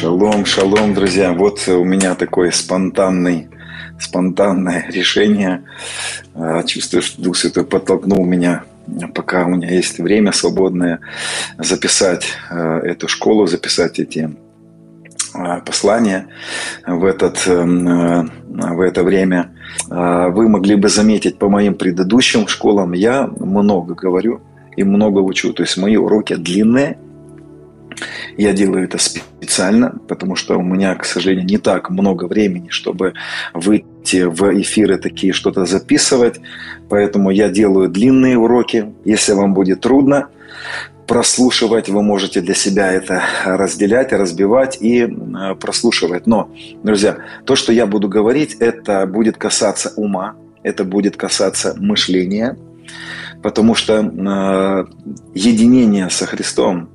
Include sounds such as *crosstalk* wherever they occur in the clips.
Шалом, шалом, друзья. Вот у меня такой спонтанный, спонтанное *laughs* решение. А, чувствую, что Дух Святой подтолкнул меня, пока у меня есть время свободное, записать а, эту школу, записать эти а, послания в, этот, в это время. Вы могли бы заметить по моим предыдущим школам, я много говорю и много учу. То есть мои уроки длинные, я делаю это специально, потому что у меня, к сожалению, не так много времени, чтобы выйти в эфиры такие, что-то записывать. Поэтому я делаю длинные уроки. Если вам будет трудно прослушивать, вы можете для себя это разделять, разбивать и э, прослушивать. Но, друзья, то, что я буду говорить, это будет касаться ума, это будет касаться мышления, потому что э, единение со Христом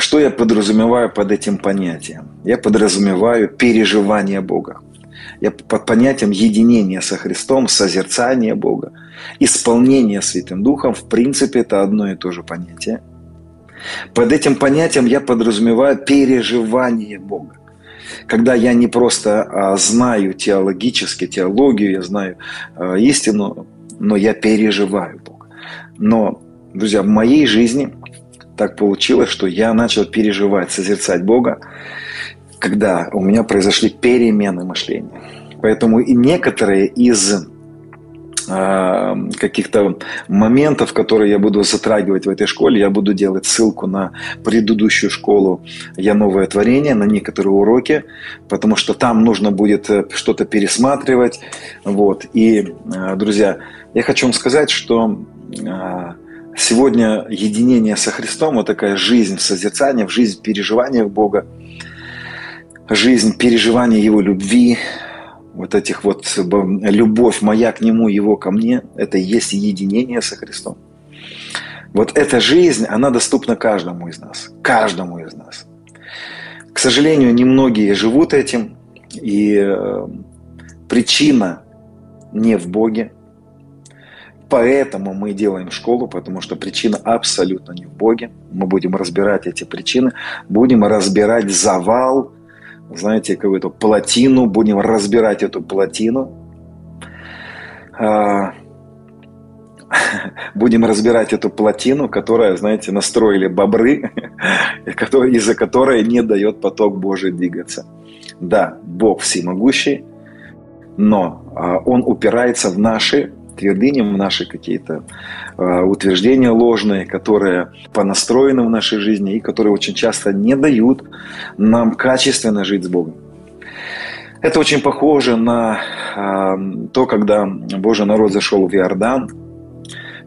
что я подразумеваю под этим понятием? Я подразумеваю переживание Бога. Я под понятием единения со Христом, созерцание Бога, исполнение Святым Духом, в принципе, это одно и то же понятие. Под этим понятием я подразумеваю переживание Бога. Когда я не просто а, знаю теологически, теологию, я знаю а, истину, но я переживаю Бога. Но, друзья, в моей жизни так получилось, что я начал переживать, созерцать Бога, когда у меня произошли перемены мышления. Поэтому и некоторые из а, каких-то моментов, которые я буду затрагивать в этой школе, я буду делать ссылку на предыдущую школу «Я новое творение», на некоторые уроки, потому что там нужно будет э, что-то пересматривать. Вот. И, а, друзья, я хочу вам сказать, что а, Сегодня единение со Христом, вот такая жизнь в созерцании, в жизнь переживаниях Бога, жизнь переживания Его любви, вот этих вот любовь моя к Нему, Его ко мне, это и есть единение со Христом. Вот эта жизнь, она доступна каждому из нас. Каждому из нас. К сожалению, немногие живут этим, и э, причина не в Боге, Поэтому мы делаем школу, потому что причина абсолютно не в Боге. Мы будем разбирать эти причины, будем разбирать завал, знаете, какую-то плотину, будем разбирать эту плотину. А, *laughs* будем разбирать эту плотину, которая, знаете, настроили бобры, *laughs* из-за которой не дает поток Божий двигаться. Да, Бог всемогущий, но а, Он упирается в наши твердыням, наши какие-то э, утверждения ложные, которые понастроены в нашей жизни и которые очень часто не дают нам качественно жить с Богом. Это очень похоже на э, то, когда Божий народ зашел в Иордан,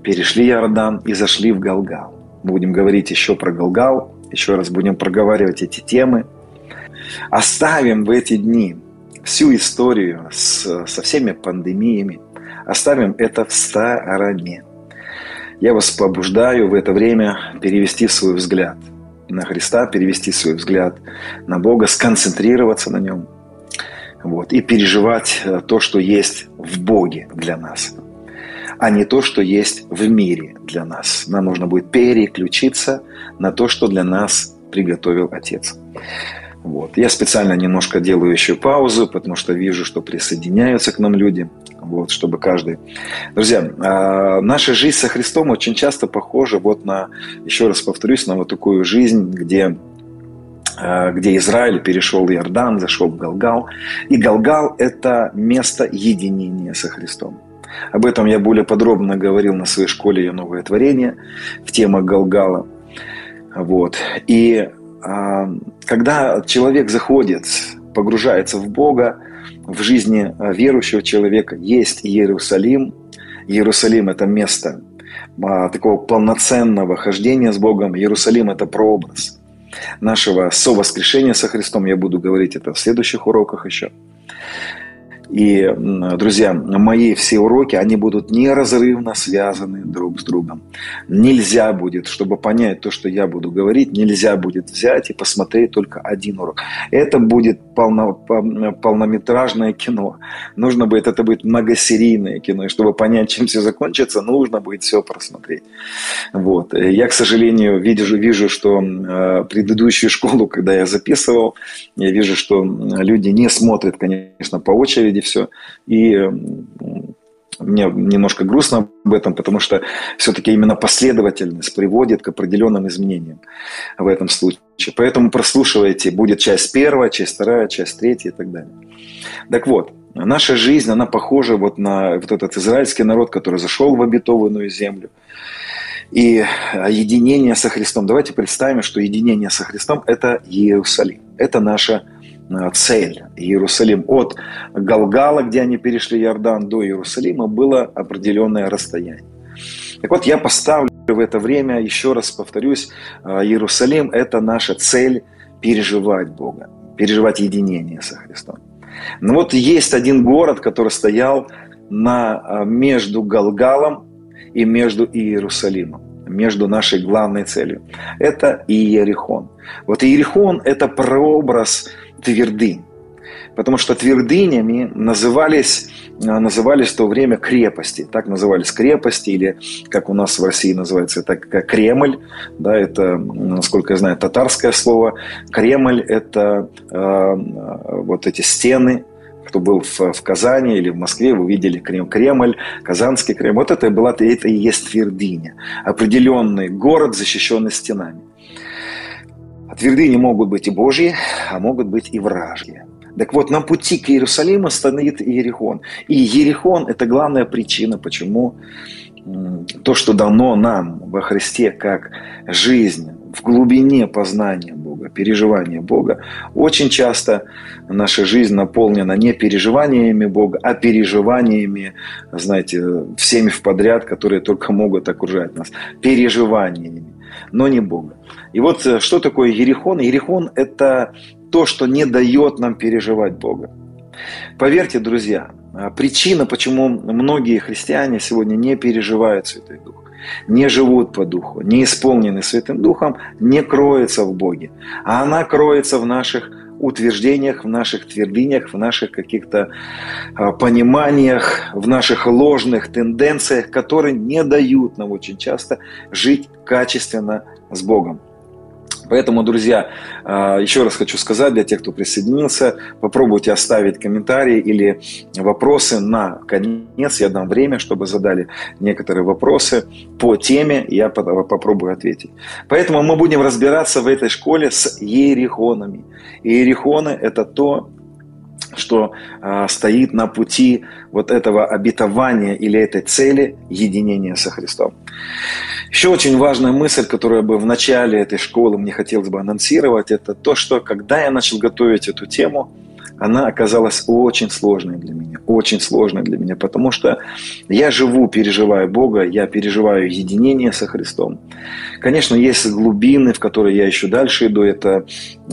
перешли Иордан и зашли в Галгал. Будем говорить еще про Галгал, еще раз будем проговаривать эти темы. Оставим в эти дни всю историю с, со всеми пандемиями, Оставим это в стороне. Я вас побуждаю в это время перевести свой взгляд на Христа, перевести свой взгляд на Бога, сконцентрироваться на Нем вот, и переживать э, то, что есть в Боге для нас, а не то, что есть в мире для нас. Нам нужно будет переключиться на то, что для нас приготовил Отец. Вот. Я специально немножко делаю еще паузу, потому что вижу, что присоединяются к нам люди вот, чтобы каждый... Друзья, а, наша жизнь со Христом очень часто похожа вот на, еще раз повторюсь, на вот такую жизнь, где а, где Израиль перешел Иордан, зашел в Галгал. И Галгал – это место единения со Христом. Об этом я более подробно говорил на своей школе «Ее новое творение» в темах Галгала. Вот. И а, когда человек заходит, погружается в Бога, в жизни э, верующего человека есть Иерусалим. Иерусалим – это место а, такого полноценного хождения с Богом. Иерусалим – это прообраз нашего совоскрешения со Христом. Я буду говорить это в следующих уроках еще. И, друзья, мои все уроки, они будут неразрывно связаны друг с другом. Нельзя будет, чтобы понять то, что я буду говорить, нельзя будет взять и посмотреть только один урок. Это будет полно, полнометражное кино. Нужно будет, это будет многосерийное кино. И чтобы понять, чем все закончится, нужно будет все просмотреть. Вот. Я, к сожалению, вижу, вижу, что э, предыдущую школу, когда я записывал, я вижу, что люди не смотрят, конечно, по очереди все. И мне немножко грустно об этом, потому что все-таки именно последовательность приводит к определенным изменениям в этом случае. Поэтому прослушивайте, будет часть первая, часть вторая, часть третья и так далее. Так вот, наша жизнь, она похожа вот на вот этот израильский народ, который зашел в обетованную землю. И единение со Христом. Давайте представим, что единение со Христом – это Иерусалим. Это наша цель. Иерусалим от Галгала, где они перешли Иордан, до Иерусалима было определенное расстояние. Так вот, я поставлю в это время, еще раз повторюсь, э, Иерусалим – это наша цель переживать Бога, переживать единение со Христом. Но вот есть один город, который стоял на, э, между Галгалом и между Иерусалимом, между нашей главной целью. Это Иерихон. Вот Иерихон – это прообраз твердынь. Потому что твердынями назывались, а, назывались в то время крепости. Так назывались крепости, или как у нас в России называется, это Кремль. Да, это, насколько я знаю, татарское слово. Кремль – это э, вот эти стены, кто был в, в Казани или в Москве, вы видели Кремль, Казанский Кремль. Вот это, была, это и есть твердыня. Определенный город, защищенный стенами. А твердыни могут быть и Божьи, а могут быть и вражьи. Так вот, на пути к Иерусалиму стоит Иерихон. И Иерихон – это главная причина, почему то, что дано нам во Христе как жизнь в глубине познания Бога, переживания Бога, очень часто наша жизнь наполнена не переживаниями Бога, а переживаниями, знаете, всеми в подряд, которые только могут окружать нас, переживаниями, но не Бога. И вот э, что такое Ерехон? Ерехон – это то, что не дает нам переживать Бога. Поверьте, друзья, э, причина, почему многие христиане сегодня не переживают Святой Дух, не живут по Духу, не исполнены Святым Духом, не кроется в Боге, а она кроется в наших утверждениях, в наших твердынях, в наших каких-то э, пониманиях, в наших ложных тенденциях, которые не дают нам очень часто жить качественно с Богом. Поэтому, друзья, а, еще раз хочу сказать для тех, кто присоединился, попробуйте оставить комментарии или вопросы на конец. Я дам время, чтобы задали некоторые вопросы по теме, я попробую ответить. Поэтому мы будем разбираться в этой школе с ерихонами. Иерихоны – это то, что э, стоит на пути вот этого обетования или этой цели единения со Христом. Еще очень важная мысль, которую бы в начале этой школы мне хотелось бы анонсировать, это то, что когда я начал готовить эту тему, она оказалась очень сложной для меня, очень сложной для меня, потому что я живу, переживаю Бога, я переживаю единение со Христом. Конечно, есть глубины, в которые я еще дальше иду, это,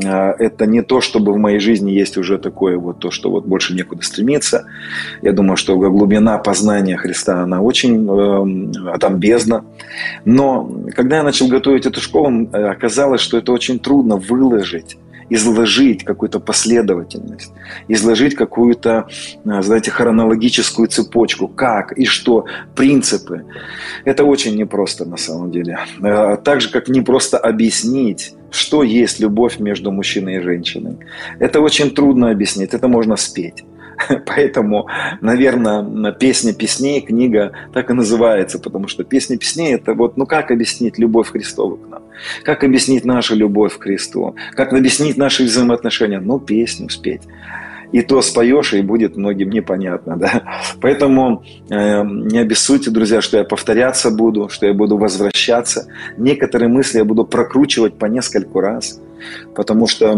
а, это не то, чтобы в моей жизни есть уже такое вот то, что вот больше некуда стремиться. Я думаю, что глубина познания Христа, она очень, э, там бездна. Но когда я начал готовить эту школу, оказалось, что это очень трудно выложить изложить какую-то последовательность, изложить какую-то, э, знаете, хронологическую цепочку, как и что, принципы. Это очень непросто на самом деле. Э, так же, как непросто объяснить, что есть любовь между мужчиной и женщиной. Это очень трудно объяснить, это можно спеть. *laughs* Поэтому, наверное, «Песня песней» книга так и называется, потому что «Песня песней» – это вот, ну как объяснить любовь Христову к нам? Как объяснить нашу любовь к Христу? Как объяснить наши взаимоотношения? Ну, песню спеть и то споешь, и будет многим непонятно. *laughs* Да? Поэтому э, не обессудьте, друзья, что я повторяться буду, что я буду возвращаться. Некоторые мысли я буду прокручивать по нескольку раз. Потому что,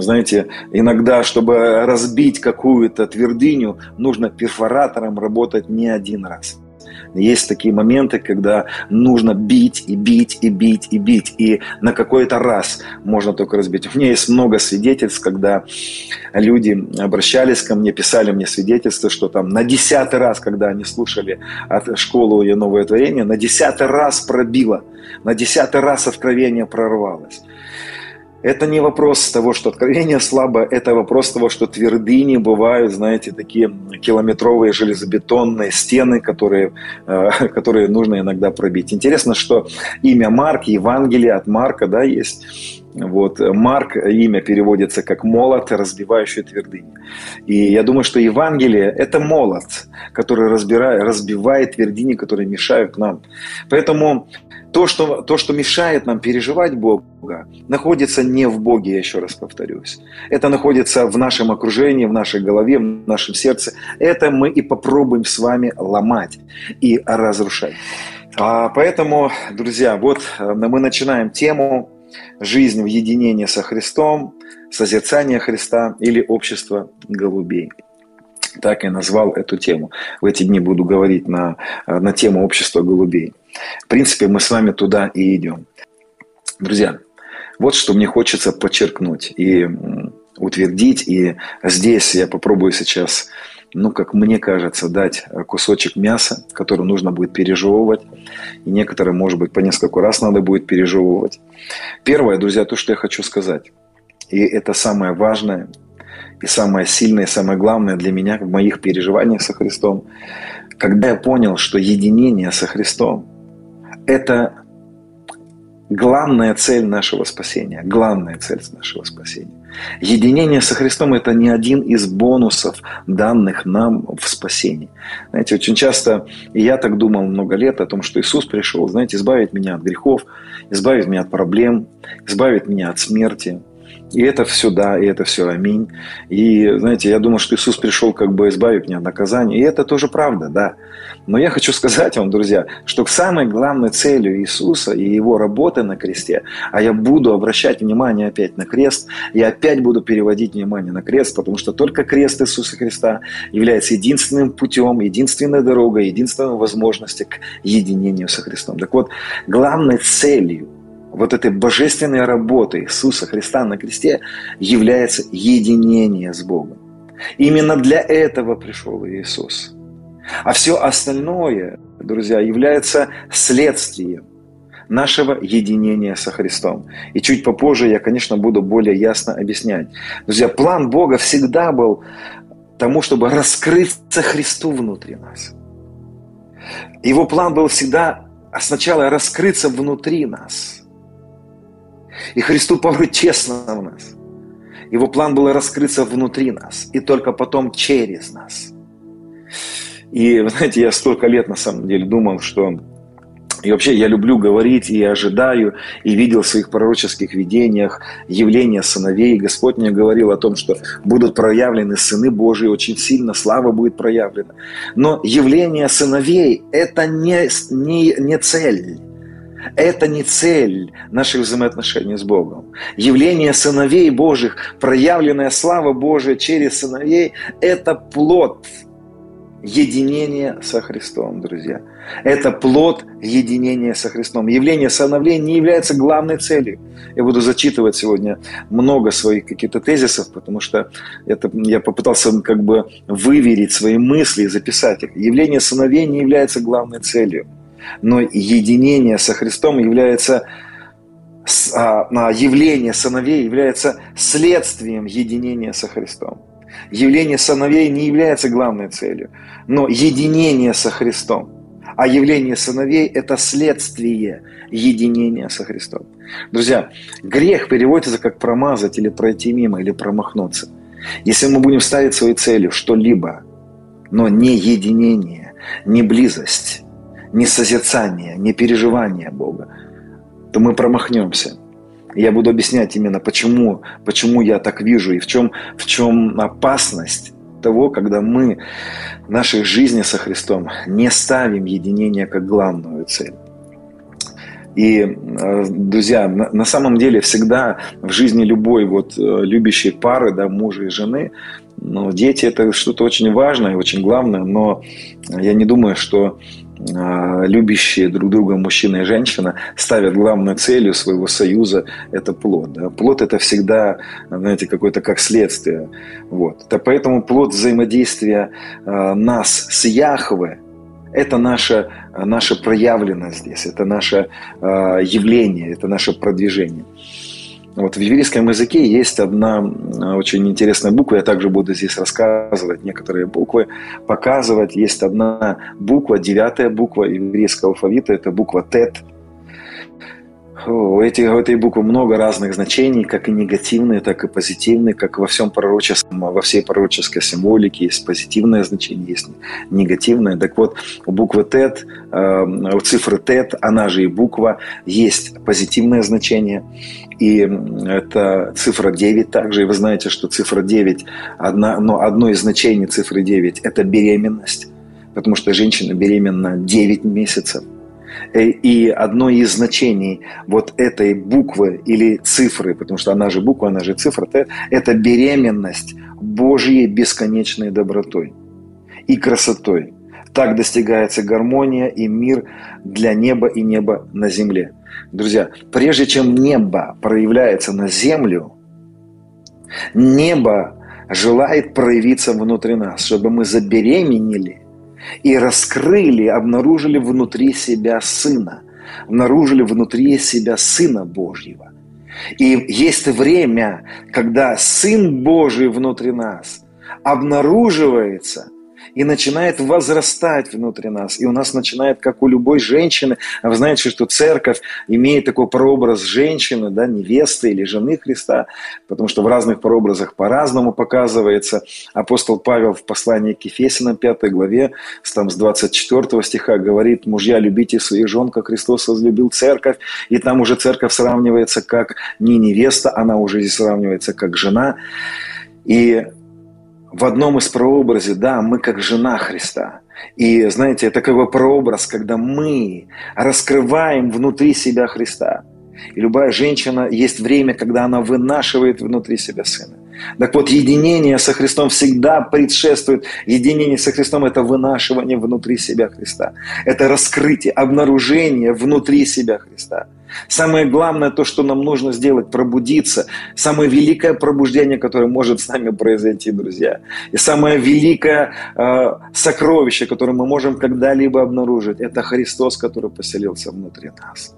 знаете, иногда, чтобы разбить какую-то твердыню, нужно перфоратором работать не один раз. Есть такие моменты, когда нужно бить и бить и бить и бить. И на какой-то раз можно только разбить. У меня есть много свидетельств, когда люди обращались ко мне, писали мне свидетельства, что там на десятый раз, когда они слушали от школы ее новое творение, на десятый раз пробило, на десятый раз откровение прорвалось. Это не вопрос того, что откровение слабо, это вопрос того, что твердыни бывают, знаете, такие километровые железобетонные стены, которые, э, *laughs* которые нужно иногда пробить. Интересно, что имя Марк, Евангелие от Марка, да, есть. Вот, Марк, имя переводится как молот, разбивающий твердыни. И я думаю, что Евангелие – это молот, который разбирает, разбивает твердыни, которые мешают нам. Поэтому то что, то, что мешает нам переживать Бога, находится не в Боге, я еще раз повторюсь. Это находится в нашем окружении, в нашей голове, в нашем сердце. Это мы и попробуем с вами ломать и разрушать. А поэтому, друзья, вот э, мы начинаем тему «Жизнь в единении со Христом», «Созерцание Христа» или «Общество голубей» так и назвал эту тему. В эти дни буду говорить на, на тему общества голубей. В принципе, мы с вами туда и идем. Друзья, вот что мне хочется подчеркнуть и утвердить. И здесь я попробую сейчас, ну, как мне кажется, дать кусочек мяса, который нужно будет пережевывать. И некоторые, может быть, по несколько раз надо будет пережевывать. Первое, друзья, то, что я хочу сказать. И это самое важное, и самое сильное, и самое главное для меня в моих переживаниях со Христом, когда я понял, что единение со Христом – это главная цель нашего спасения, главная цель нашего спасения. Единение со Христом – это не один из бонусов, данных нам в спасении. Знаете, очень часто, и я так думал много лет о том, что Иисус пришел, знаете, избавить меня от грехов, избавить меня от проблем, избавить меня от смерти – и это все да, и это все аминь. И, знаете, я думаю, что Иисус пришел как бы избавить меня от наказания. И это тоже правда, да. Но я хочу сказать вам, друзья, что к самой главной целью Иисуса и Его работы на кресте, а я буду обращать внимание опять на крест, я опять буду переводить внимание на крест, потому что только крест Иисуса Христа является единственным путем, единственной дорогой, единственной возможностью к единению со Христом. Так вот, главной целью вот этой божественной работы Иисуса Христа на кресте является единение с Богом. Именно для этого пришел Иисус. А все остальное, друзья, является следствием нашего единения со Христом. И чуть попозже я, конечно, буду более ясно объяснять. Друзья, план Бога всегда был тому, чтобы раскрыться Христу внутри нас. Его план был всегда сначала раскрыться внутри нас – и Христу порой честно в нас. Его план был раскрыться внутри нас, и только потом через нас. И, вы знаете, я столько лет на самом деле думал, что и вообще я люблю говорить и ожидаю, и видел в своих пророческих видениях явления сыновей. Господь мне говорил о том, что будут проявлены сыны Божии очень сильно, слава будет проявлена. Но явление сыновей – это не, не, не цель. Это не цель наших взаимоотношений с Богом. Явление сыновей Божьих, проявленная слава Божия через сыновей – это плод единения со Христом, друзья. Это плод единения со Христом. Явление сыновей не является главной целью. Я буду зачитывать сегодня много своих каких-то тезисов, потому что это, я попытался как бы выверить свои мысли и записать их. Явление сыновей не является главной целью но единение со Христом является а, а, явление сыновей является следствием единения со Христом. Явление сыновей не является главной целью, но единение со Христом. А явление сыновей – это следствие единения со Христом. Друзья, грех переводится как промазать или пройти мимо, или промахнуться. Если мы будем ставить своей целью что-либо, но не единение, не близость, не созерцание, не переживание Бога, то мы промахнемся. Я буду объяснять именно, почему, почему я так вижу и в чем, в чем опасность того, когда мы в нашей жизни со Христом не ставим единение как главную цель. И, э, друзья, на самом деле всегда в жизни любой вот э, любящей пары, да, мужа и жены, Ну, дети – это что-то очень важное очень главное, но я не думаю, что любящие друг друга мужчина и женщина ставят главной целью своего союза – это плод. Да? Плод – это всегда, знаете, какое-то как следствие. Вот. Это поэтому плод взаимодействия а, нас с Яхве – это наша, наша проявленность здесь, это наше а, явление, это наше продвижение. Вот в еврейском языке есть одна очень интересная буква, я также буду здесь рассказывать некоторые буквы, показывать. Есть одна буква, девятая буква еврейского алфавита, это буква ТЭТ – у, этих, у этой буквы много разных значений, как и негативные, так и позитивные, как во всем пророческом, во всей пророческой символике есть позитивное значение, есть негативное. Так вот, у буквы ТЭТ, э, у цифры ТЭТ, она же и буква, есть позитивное значение. И это цифра 9 также. И вы знаете, что цифра 9, одна, но одно из значений цифры 9 – это беременность. Потому что женщина беременна 9 месяцев – и одно из значений вот этой буквы или цифры, потому что она же буква, она же цифра, это беременность Божьей бесконечной добротой и красотой. Так достигается гармония и мир для неба и неба на земле. Друзья, прежде чем небо проявляется на землю, небо желает проявиться внутри нас, чтобы мы забеременели – и раскрыли, обнаружили внутри себя Сына, обнаружили внутри себя Сына Божьего. И есть время, когда Сын Божий внутри нас обнаруживается – и начинает возрастать внутри нас. И у нас начинает, как у любой женщины, а вы знаете, что церковь имеет такой прообраз женщины, да, невесты или жены Христа, потому что в разных прообразах по-разному показывается. Апостол Павел в послании к Ефесянам 5 главе, там, с 24 стиха говорит, мужья, любите своих жен, как Христос возлюбил церковь. И там уже церковь сравнивается как не невеста, она уже здесь сравнивается как жена. И в одном из прообразей, да, мы как жена Христа. И знаете, это бы прообраз, когда мы раскрываем внутри себя Христа. И любая женщина, есть время, когда она вынашивает внутри себя сына. Так вот, единение со Христом всегда предшествует. Единение со Христом – это вынашивание внутри себя Христа. Это раскрытие, обнаружение внутри себя Христа. Самое главное, то, что нам нужно сделать, пробудиться. Самое великое пробуждение, которое может с нами произойти, друзья. И самое великое э, сокровище, которое мы можем когда-либо обнаружить, это Христос, который поселился внутри нас.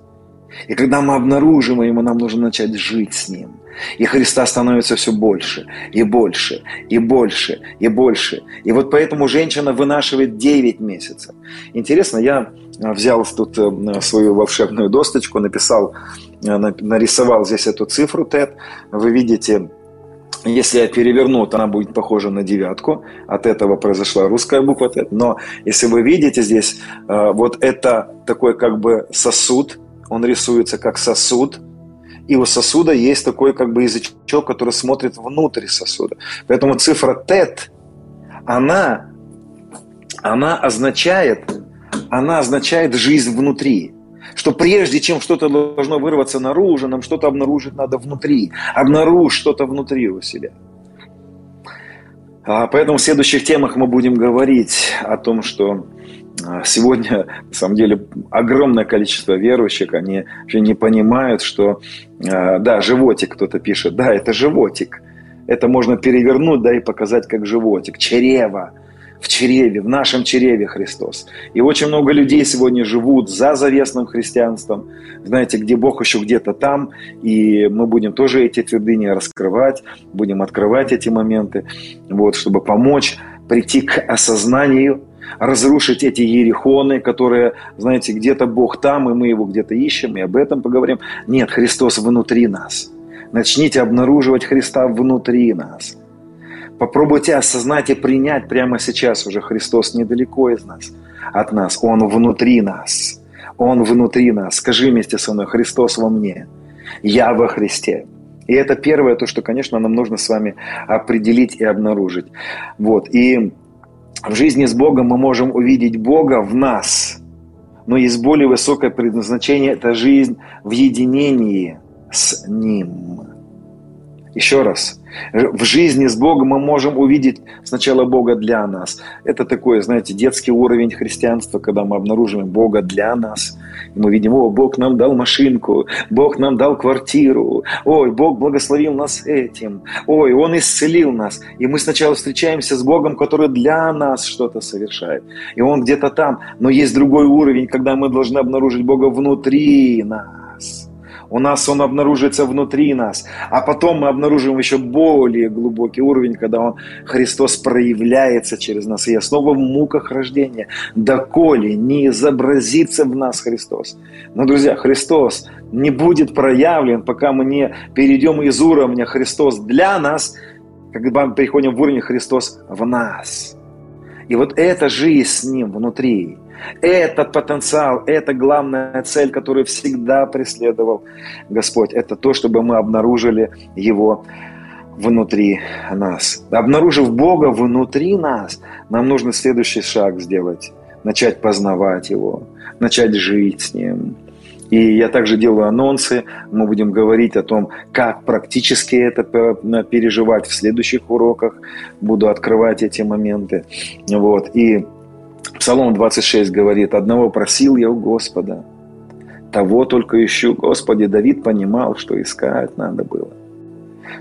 И когда мы обнаружим его, нам нужно начать жить с ним. И Христа становится все больше, и больше, и больше, и больше. И вот поэтому женщина вынашивает 9 месяцев. Интересно, я взял тут э, свою волшебную досточку, написал, э, нарисовал здесь эту цифру TED. Вы видите, если я переверну, то она будет похожа на девятку. От этого произошла русская буква Т. Но если вы видите здесь, э, вот это такой как бы сосуд, он рисуется как сосуд, и у сосуда есть такой как бы язычок, который смотрит внутрь сосуда. Поэтому цифра тет, она, она означает, она означает жизнь внутри. Что прежде чем что-то должно вырваться наружу, нам что-то обнаружить надо внутри. Обнаружь что-то внутри у себя. А поэтому в следующих темах мы будем говорить о том, что сегодня, на самом деле, огромное количество верующих, они же не понимают, что, а, да, животик кто-то пишет, да, это животик. Это можно перевернуть, да, и показать как животик. Чрево. В чреве, в нашем чреве Христос. И очень много людей сегодня живут за завесным христианством, знаете, где Бог еще где-то там, и мы будем тоже эти твердыни раскрывать, будем открывать эти моменты, вот, чтобы помочь прийти к осознанию разрушить эти ерехоны, которые, знаете, где-то Бог там, и мы его где-то ищем, и об этом поговорим. Нет, Христос внутри нас. Начните обнаруживать Христа внутри нас. Попробуйте осознать и принять прямо сейчас уже Христос недалеко из нас, от нас. Он внутри нас. Он внутри нас. Скажи вместе со мной, Христос во мне. Я во Христе. И это первое, то, что, конечно, нам нужно с вами определить и обнаружить. Вот. И в жизни с Богом мы можем увидеть Бога в нас, но есть более высокое предназначение – это жизнь в единении с Ним. Еще раз, В жизни с Богом мы можем увидеть сначала Бога для нас. Это такой, знаете, детский уровень христианства, когда мы обнаруживаем Бога для нас. И мы видим, о, Бог нам дал машинку, Бог нам дал квартиру, ой, Бог благословил нас этим, ой, Он исцелил нас. И мы сначала встречаемся с Богом, который для нас что-то совершает. И Он где-то там. Но есть другой уровень, когда мы должны обнаружить Бога внутри нас у нас он обнаружится внутри нас, а потом мы обнаружим еще более глубокий уровень, когда он, Христос проявляется через нас. И я снова в муках рождения, доколе не изобразится в нас Христос. Но, друзья, Христос не будет проявлен, пока мы не перейдем из уровня Христос для нас, когда мы приходим в уровень Христос в нас. И вот эта жизнь с Ним внутри, этот потенциал, это главная цель, которую всегда преследовал Господь. Это то, чтобы мы обнаружили Его внутри нас. Обнаружив Бога внутри нас, нам нужно следующий шаг сделать. Начать познавать Его, начать жить с Ним. И я также делаю анонсы, мы будем говорить о том, как практически это переживать в следующих уроках. Буду открывать эти моменты. Вот. И Псалом 26 говорит, «Одного просил я у Господа, того только ищу, Господи». Давид понимал, что искать надо было,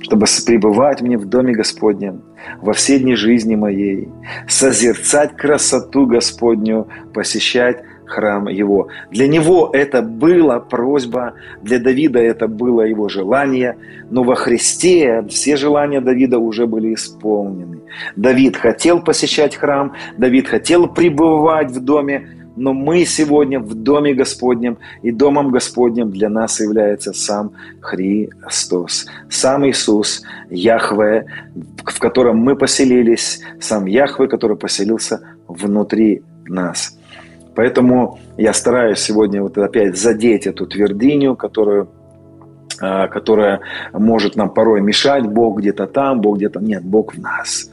чтобы пребывать мне в доме Господнем во все дни жизни моей, созерцать красоту Господню, посещать храм его. Для него это была просьба, для Давида это было его желание, но во Христе все желания Давида уже были исполнены. Давид хотел посещать храм, Давид хотел пребывать в доме, но мы сегодня в Доме Господнем, и Домом Господнем для нас является сам Христос, сам Иисус, Яхве, в котором мы поселились, сам Яхве, который поселился внутри нас – Поэтому я стараюсь сегодня вот опять задеть эту твердыню, которую а, которая может нам порой мешать. Бог где-то там, Бог где-то... Нет, Бог в нас.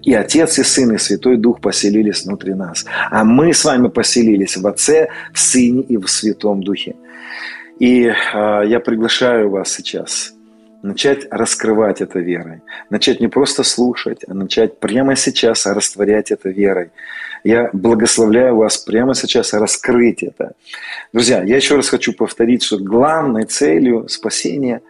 И Отец, и Сын, и Святой Дух поселились внутри нас. А мы с вами поселились в Отце, в Сыне и в Святом Духе. И э, я приглашаю вас сейчас начать раскрывать это верой. Начать не просто слушать, а начать прямо сейчас растворять это верой. Я благословляю вас прямо сейчас раскрыть это. Друзья, я еще раз хочу повторить, что главной целью спасения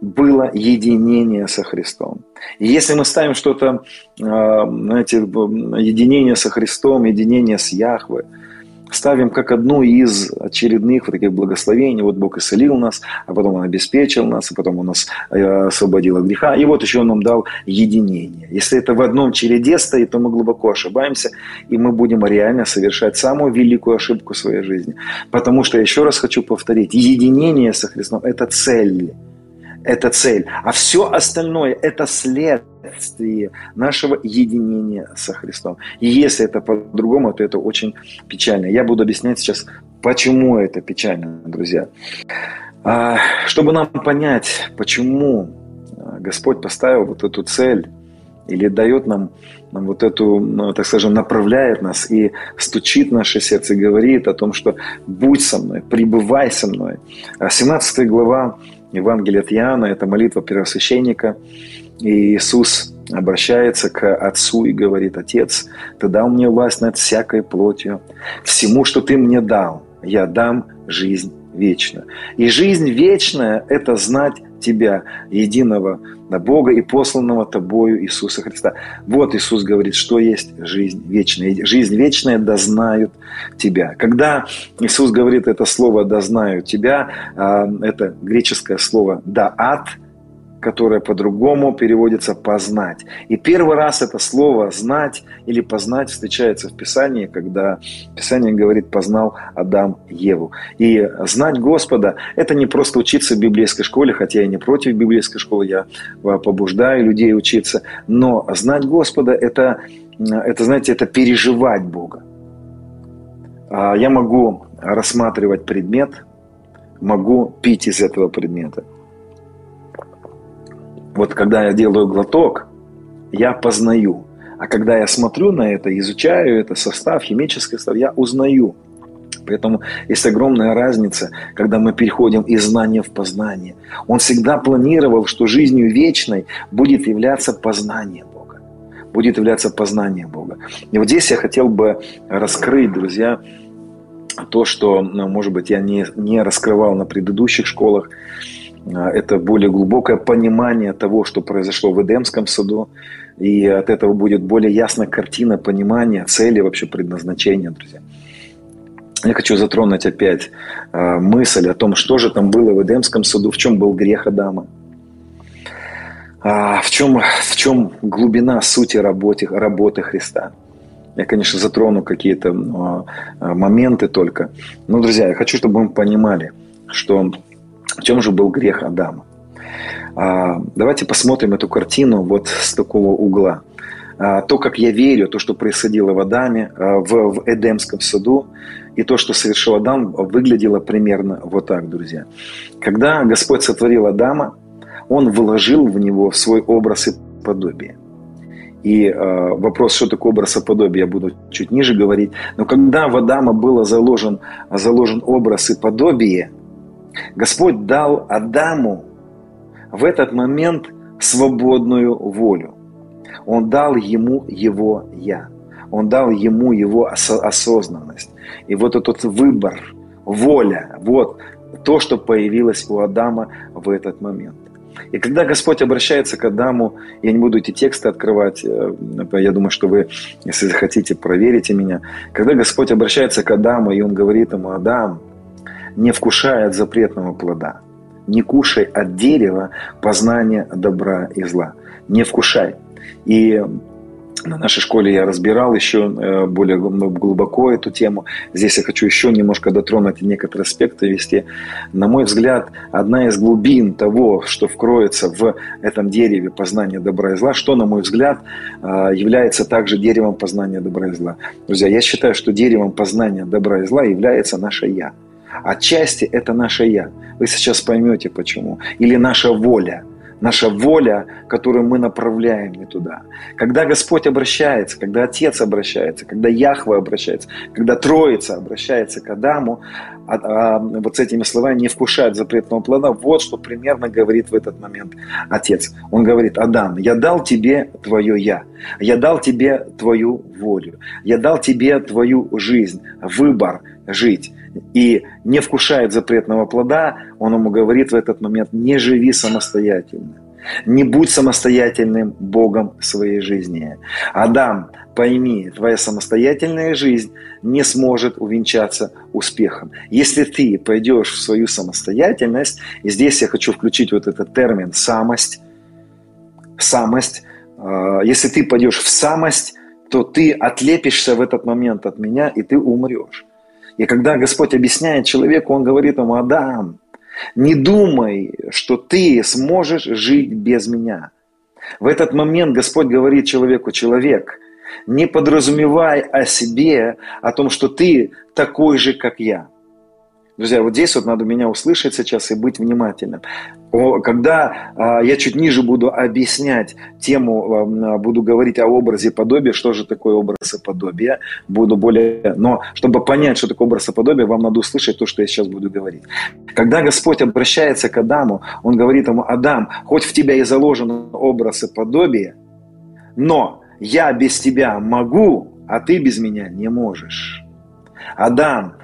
было единение со Христом. И если мы ставим что-то, а, знаете, единение со Христом, единение с Яхвой – ставим как одну из очередных вот таких благословений. Вот Бог исцелил нас, а потом Он обеспечил нас, а потом Он нас э, освободил от греха. И вот еще Он нам дал единение. Если это в одном череде стоит, то мы глубоко ошибаемся, и мы будем реально совершать самую великую ошибку в своей жизни. Потому что, еще раз хочу повторить, единение со Христом – это цель это цель. А все остальное – это следствие нашего единения со Христом. И если это по-другому, то это очень печально. Я буду объяснять сейчас, почему это печально, друзья. А, чтобы нам понять, почему а, Господь поставил вот эту цель или дает нам, вот эту, ну, так скажем, направляет нас и стучит в наше сердце, и говорит о том, что будь со мной, пребывай со мной. 17 а глава Евангелие от Иоанна – это молитва первосвященника. И Иисус обращается к Отцу и говорит, «Отец, Ты дал мне власть над всякой плотью. Всему, что Ты мне дал, я дам жизнь вечно». И жизнь вечная – это знать Тебя, единого Бога и посланного Тобою Иисуса Христа. Вот Иисус говорит, что есть жизнь вечная. Жизнь вечная да знают Тебя. Когда Иисус говорит это слово «да знают Тебя», а, это греческое слово «даат», которое по-другому переводится «познать». И первый раз это слово «знать» или «познать» встречается в Писании, когда Писание говорит «познал Адам Еву». И знать Господа – это не просто учиться в библейской школе, хотя я не против библейской школы, я побуждаю людей учиться, но знать Господа – это, это, знаете, это переживать Бога. А я могу рассматривать предмет, могу пить из этого предмета – вот когда я делаю глоток, я познаю. А когда я смотрю на это, изучаю это, состав, химический состав, я узнаю. Поэтому есть огромная разница, когда мы переходим из знания в познание. Он всегда планировал, что жизнью вечной будет являться познание Бога. Будет являться познание Бога. И вот здесь я хотел бы раскрыть, друзья, то, что, ну, может быть, я не, не раскрывал на предыдущих школах, это более глубокое понимание того, что произошло в Эдемском саду, и от этого будет более ясная картина понимания цели, вообще предназначения, друзья. Я хочу затронуть опять э, мысль о том, что же там было в Эдемском саду, в чем был грех Адама. А, в, чем, в чем глубина сути работы, работы Христа. Я, конечно, затрону какие-то моменты только. Но, друзья, я хочу, чтобы мы понимали, что в чем же был грех Адама. А, давайте посмотрим эту картину вот с такого угла. А, то, как я верю, то, что происходило в Адаме, а, в, в Эдемском саду, и то, что совершил Адам, выглядело примерно вот так, друзья. Когда Господь сотворил Адама, Он вложил в него свой образ и подобие. И э, вопрос, что такое образ и подобие, я буду чуть ниже говорить. Но когда в Адама было заложен, заложен образ и подобие, Господь дал Адаму в этот момент свободную волю. Он дал ему его «я». Он дал ему его осознанность. И вот этот выбор, воля, вот то, что появилось у Адама в этот момент. И когда Господь обращается к Адаму, я не буду эти тексты открывать, э, я думаю, что вы, если захотите, проверите меня. Когда Господь обращается к Адаму, и Он говорит ему, Адам, не вкушай от запретного плода, не кушай от дерева познания добра и зла. Не вкушай. И на нашей школе я разбирал еще э, более глубоко эту тему. Здесь я хочу еще немножко дотронуть некоторые аспекты вести. На мой взгляд, одна из глубин того, что вкроется в этом дереве познания добра и зла, что, на мой взгляд, э, является также деревом познания добра и зла. Друзья, я считаю, что деревом познания добра и зла является наше «я». Отчасти это наше «я». Вы сейчас поймете, почему. Или наша воля – наша воля, которую мы направляем не туда. Когда Господь обращается, когда Отец обращается, когда Яхва обращается, когда Троица обращается к Адаму, а, а, вот с этими словами не вкушает запретного плода, вот что примерно говорит в этот момент Отец. Он говорит, Адам, я дал тебе твое «я», я дал тебе твою волю, я дал тебе твою жизнь, выбор жить и не вкушает запретного плода, он ему говорит в этот момент, не живи самостоятельно. Не будь самостоятельным Богом своей жизни. Адам, пойми, твоя самостоятельная жизнь не сможет увенчаться успехом. Если ты пойдешь в свою самостоятельность, и здесь я хочу включить вот этот термин «самость», самость, а, если ты пойдешь в самость, то ты отлепишься в этот момент от меня, и ты умрешь. И когда Господь объясняет человеку, Он говорит ему, Адам, не думай, что ты сможешь жить без меня. В этот момент Господь говорит человеку, человек, не подразумевай о себе, о том, что ты такой же, как я. Друзья, вот здесь вот надо меня услышать сейчас и быть внимательным. Когда а, я чуть ниже буду объяснять тему, а, буду говорить о образе подобия, что же такое образ и подобие, буду более... Но чтобы понять, что такое образ и подобие, вам надо услышать то, что я сейчас буду говорить. Когда Господь обращается к Адаму, Он говорит ему, Адам, хоть в тебя и заложен образ и подобие, но я без тебя могу, а ты без меня не можешь. Адам,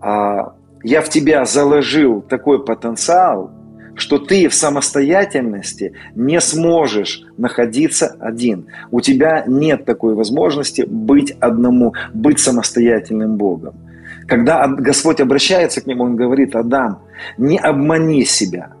а, я в тебя заложил такой потенциал, что ты в самостоятельности не сможешь находиться один. У тебя нет такой возможности быть одному, быть самостоятельным Богом. Когда Господь обращается к нему, Он говорит, Адам, не обмани себя,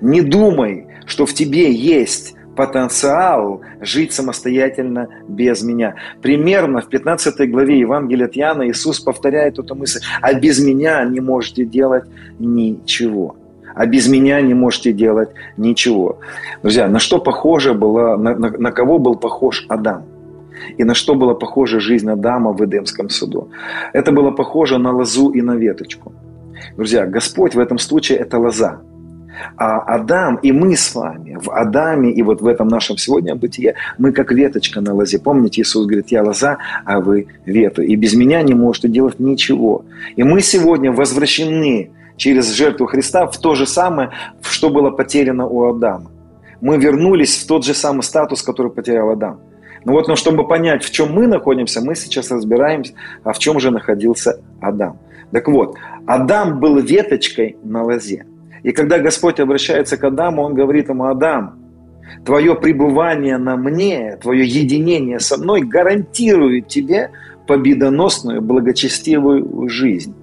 не думай, что в тебе есть потенциал жить самостоятельно без меня. Примерно в 15 главе Евангелия от Иоанна Иисус повторяет эту мысль. А без меня не можете делать ничего. А без меня не можете делать ничего. Друзья, на что похоже было, на, на, на кого был похож Адам? И на что была похожа жизнь Адама в Эдемском саду? Это было похоже на лозу и на веточку. Друзья, Господь в этом случае – это лоза. А Адам и мы с вами, в Адаме и вот в этом нашем сегодня бытие, мы как веточка на лозе. Помните, Иисус говорит, я лоза, а вы вету. И без меня не можете делать ничего. И мы сегодня возвращены через жертву Христа в то же самое, что было потеряно у Адама. Мы вернулись в тот же самый статус, который потерял Адам. Ну вот, но чтобы понять, в чем мы находимся, мы сейчас разбираемся, а в чем же находился Адам. Так вот, Адам был веточкой на лозе. И когда Господь обращается к Адаму, Он говорит ему, Адам, твое пребывание на мне, твое единение со мной гарантирует тебе победоносную, благочестивую жизнь.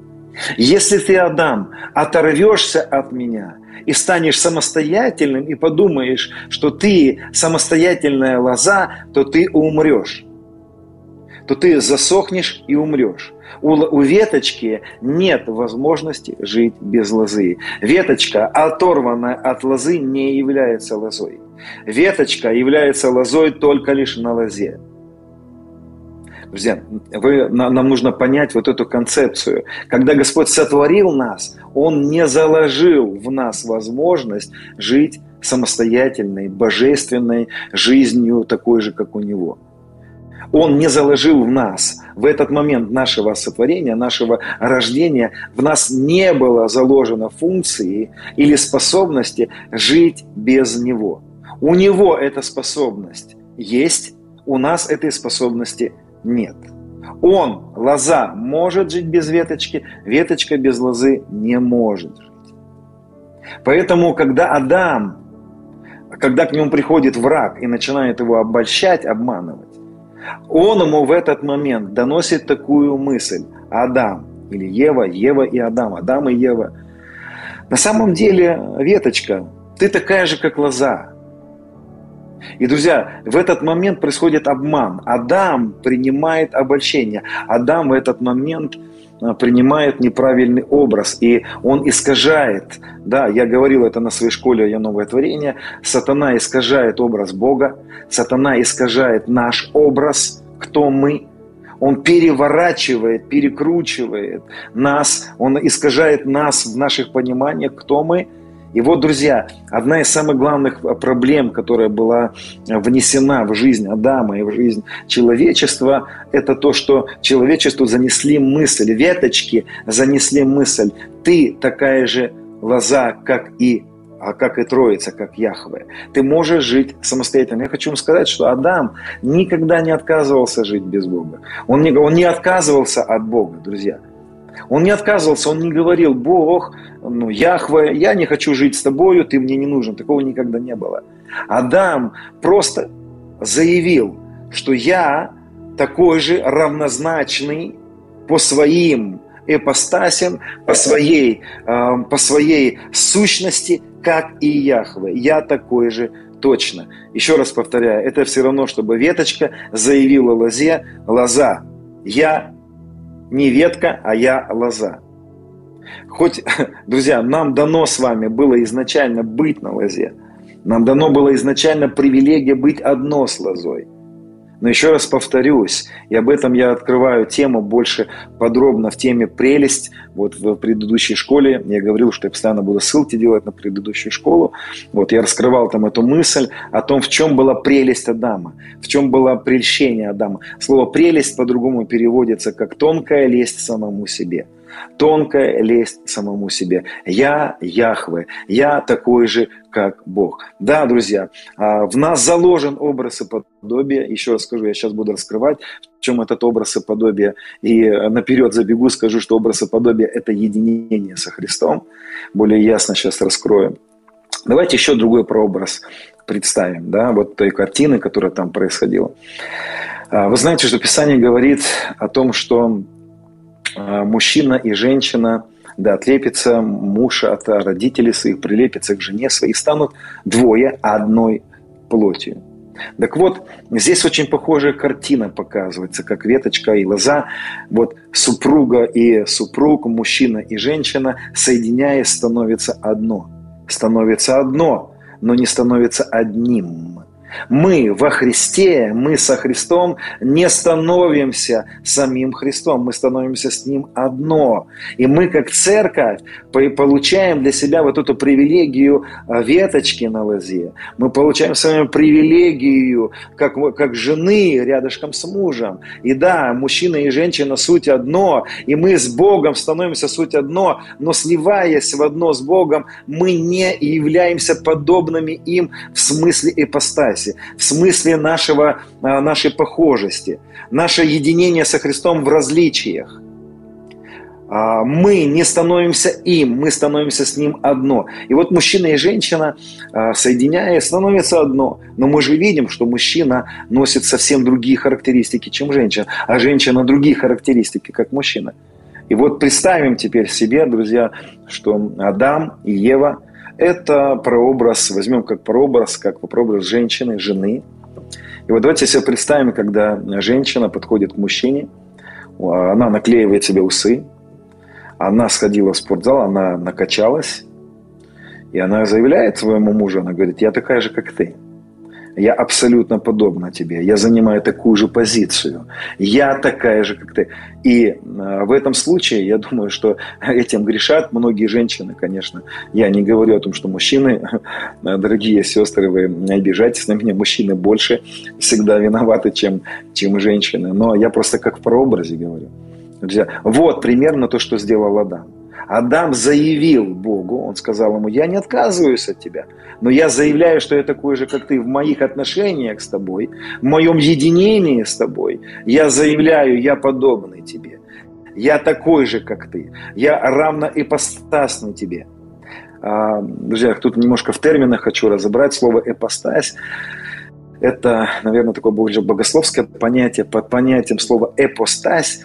Если ты, Адам, оторвешься от меня и станешь самостоятельным и подумаешь, что ты самостоятельная лоза, то ты умрешь. То ты засохнешь и умрешь. У, у веточки нет возможности жить без лозы. Веточка, оторванная от лозы, не является лозой. Веточка является лозой только лишь на лозе. Друзья, вы, нам нужно понять вот эту концепцию. Когда Господь сотворил нас, Он не заложил в нас возможность жить самостоятельной, божественной жизнью, такой же, как у Него. Он не заложил в нас. В этот момент нашего сотворения, нашего рождения, в нас не было заложено функции или способности жить без Него. У Него эта способность есть, у нас этой способности нет. Он, лоза, может жить без веточки, веточка без лозы не может жить. Поэтому, когда Адам, когда к нему приходит враг и начинает его обольщать, обманывать, он ему в этот момент доносит такую мысль. Адам или Ева, Ева и Адам, Адам и Ева. На самом деле, веточка, ты такая же, как лоза. И, друзья, в этот момент происходит обман. Адам принимает обольщение. Адам в этот момент а, принимает неправильный образ, и он искажает, да, я говорил это на своей школе «Я новое творение», сатана искажает образ Бога, сатана искажает наш образ, кто мы, он переворачивает, перекручивает нас, он искажает нас в наших пониманиях, кто мы – и вот, друзья, одна из самых главных проблем, которая была внесена в жизнь Адама и в жизнь человечества, это то, что человечеству занесли мысль, веточки занесли мысль, ты такая же лоза, как и а как и Троица, как Яхве. Ты можешь жить самостоятельно. Я хочу вам сказать, что Адам никогда не отказывался жить без Бога. Он не, он не отказывался от Бога, друзья. Он не отказывался, он не говорил, Бог, ну, Яхве, я не хочу жить с тобою, ты мне не нужен. Такого никогда не было. Адам просто заявил, что я такой же равнозначный по своим эпостасям, по своей, э, по своей сущности, как и Яхве. Я такой же точно. Еще раз повторяю, это все равно, чтобы веточка заявила лозе, лоза, я не ветка, а я лоза. Хоть, *laughs* друзья, нам дано с вами было изначально быть на лозе, нам дано было изначально привилегия быть одно с лозой – но еще раз повторюсь, и об этом я открываю тему больше подробно в теме «Прелесть». Вот в предыдущей школе я говорил, что я постоянно буду ссылки делать на предыдущую школу. Вот я раскрывал там эту мысль о том, в чем была прелесть Адама, в чем было прельщение Адама. Слово «прелесть» по-другому переводится как «тонкая лесть самому себе». Тонкая лесть самому себе. Я Яхве, я такой же, как Бог. Да, друзья, а, в нас заложен образ и подобие. Еще раз скажу, я сейчас буду раскрывать, в чем этот образ и подобие. И наперед забегу, скажу, что образ и подобие – это единение со Христом. Более ясно сейчас раскроем. Давайте еще другой прообраз представим, да, вот той картины, которая там происходила. А, вы знаете, что Писание говорит о том, что мужчина и женщина, да, отлепится муж от родителей своих, прилепится к жене своей, станут двое одной плотью. Так вот, здесь очень похожая картина показывается, как веточка и лоза. Вот супруга и супруг, мужчина и женщина, соединяясь, становится одно. Становится одно, но не становится одним. Мы во Христе, мы со Христом не становимся самим Христом, мы становимся с Ним одно. И мы, как церковь, получаем для себя вот эту привилегию а, веточки на лозе. Мы получаем с вами привилегию, как, как жены рядышком с мужем. И да, мужчина и женщина суть одно, и мы с Богом становимся суть одно, но сливаясь в одно с Богом, мы не являемся подобными им в смысле ипостаси, в смысле нашего, а, нашей похожести, наше единение со Христом в различиях. А, мы не становимся им, мы становимся с ним одно. И вот мужчина и женщина, а, соединяясь, становятся одно. Но мы же видим, что мужчина носит совсем другие характеристики, чем женщина, а женщина другие характеристики, как мужчина. И вот представим теперь себе, друзья, что Адам и Ева – это прообраз, возьмем как прообраз, как прообраз женщины, жены. И вот давайте себе представим, когда женщина подходит к мужчине, она наклеивает себе усы, она сходила в спортзал, она накачалась, и она заявляет своему мужу, она говорит, я такая же, как ты. Я абсолютно подобна тебе. Я занимаю такую же позицию. Я такая же, как ты. И э, в этом случае, я думаю, что *laughs* этим грешат многие женщины, конечно. Я не говорю о том, что мужчины, дорогие сестры, вы не обижайтесь на меня, мужчины больше всегда виноваты, чем, чем женщины. Но я просто как в прообразе говорю. Друзья, вот примерно то, что сделал Адам. Адам заявил Богу, он сказал ему, я не отказываюсь от тебя, но я заявляю, что я такой же, как ты, в моих отношениях с тобой, в моем единении с тобой. Я заявляю, я подобный тебе. Я такой же, как ты. Я равноипостасный тебе. А, друзья, тут немножко в терминах хочу разобрать слово «эпостась». Это, наверное, такое больше богословское понятие. Под понятием слова «эпостась»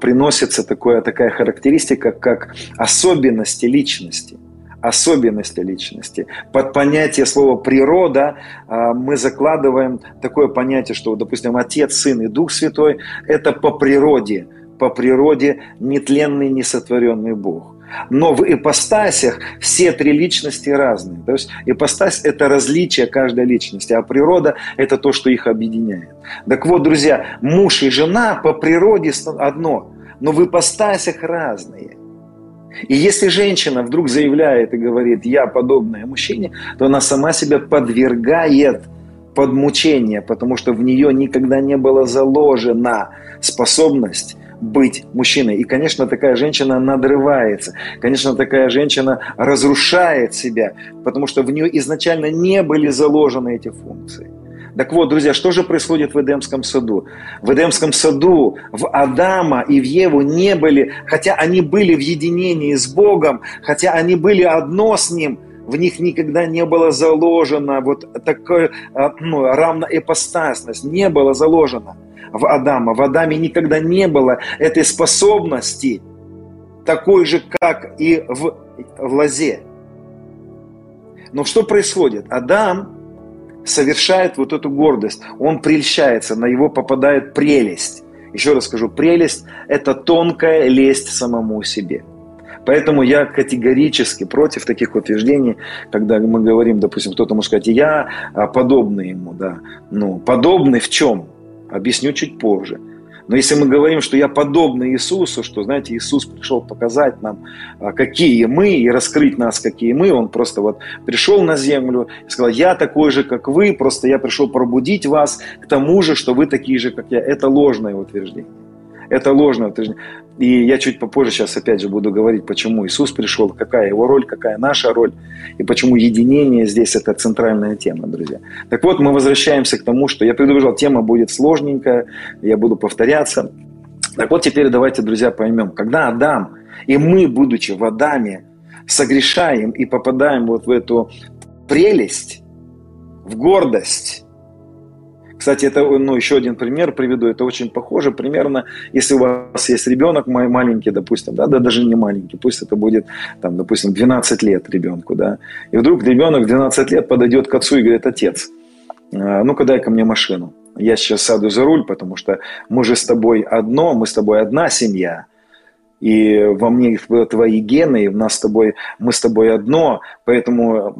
приносится такое, такая характеристика, как особенности личности. Особенности личности. Под понятие слова «природа» а, мы закладываем такое понятие, что, допустим, Отец, Сын и Дух Святой – это по природе, по природе нетленный, несотворенный Бог. Но в ипостасях все три личности разные. То есть ипостась – это различие каждой личности, а природа – это то, что их объединяет. Так вот, друзья, муж и жена по природе одно, но в ипостасях разные. И если женщина вдруг заявляет и говорит «я подобная мужчине», то она сама себя подвергает под мучение, потому что в нее никогда не было заложена способность быть мужчиной. И, конечно, такая женщина надрывается. Конечно, такая женщина разрушает себя, потому что в нее изначально не были заложены эти функции. Так вот, друзья, что же происходит в Эдемском саду? В Эдемском саду в Адама и в Еву не были, хотя они были в единении с Богом, хотя они были одно с Ним, в них никогда не было заложено вот такое а, ну, равноэпостасность, не было заложено в Адама. В Адаме никогда не было этой способности, такой же, как и в, в лозе. Но что происходит? Адам совершает вот эту гордость, он прельщается, на его попадает прелесть. Еще раз скажу, прелесть – это тонкая лесть самому себе. Поэтому я категорически против таких утверждений, когда мы говорим, допустим, кто-то может сказать, я а, подобный ему, да. Ну, подобный в чем? Объясню чуть позже. Но если мы говорим, что я подобный Иисусу, что, знаете, Иисус пришел показать нам, а, какие мы, и раскрыть нас, какие мы, Он просто вот пришел на землю и сказал, я такой же, как вы, просто я пришел пробудить вас к тому же, что вы такие же, как я. Это ложное утверждение. Это утверждение. И я чуть попозже сейчас опять же буду говорить, почему Иисус пришел, какая его роль, какая наша роль, и почему единение здесь это центральная тема, друзья. Так вот, мы возвращаемся к тому, что я предупреждал, тема будет сложненькая, я буду повторяться. Так вот, теперь давайте, друзья, поймем, когда Адам, и мы, будучи в Адаме, согрешаем и попадаем вот в эту прелесть, в гордость, кстати, это ну, еще один пример приведу. Это очень похоже. Примерно, если у вас есть ребенок маленький, допустим, да, да даже не маленький, пусть это будет, там, допустим, 12 лет ребенку, да, и вдруг ребенок 12 лет подойдет к отцу и говорит, отец, а, ну-ка дай ко мне машину. Я сейчас сяду за руль, потому что мы же с тобой одно, мы с тобой одна семья. И во мне твои гены, и в нас с тобой, мы с тобой одно, поэтому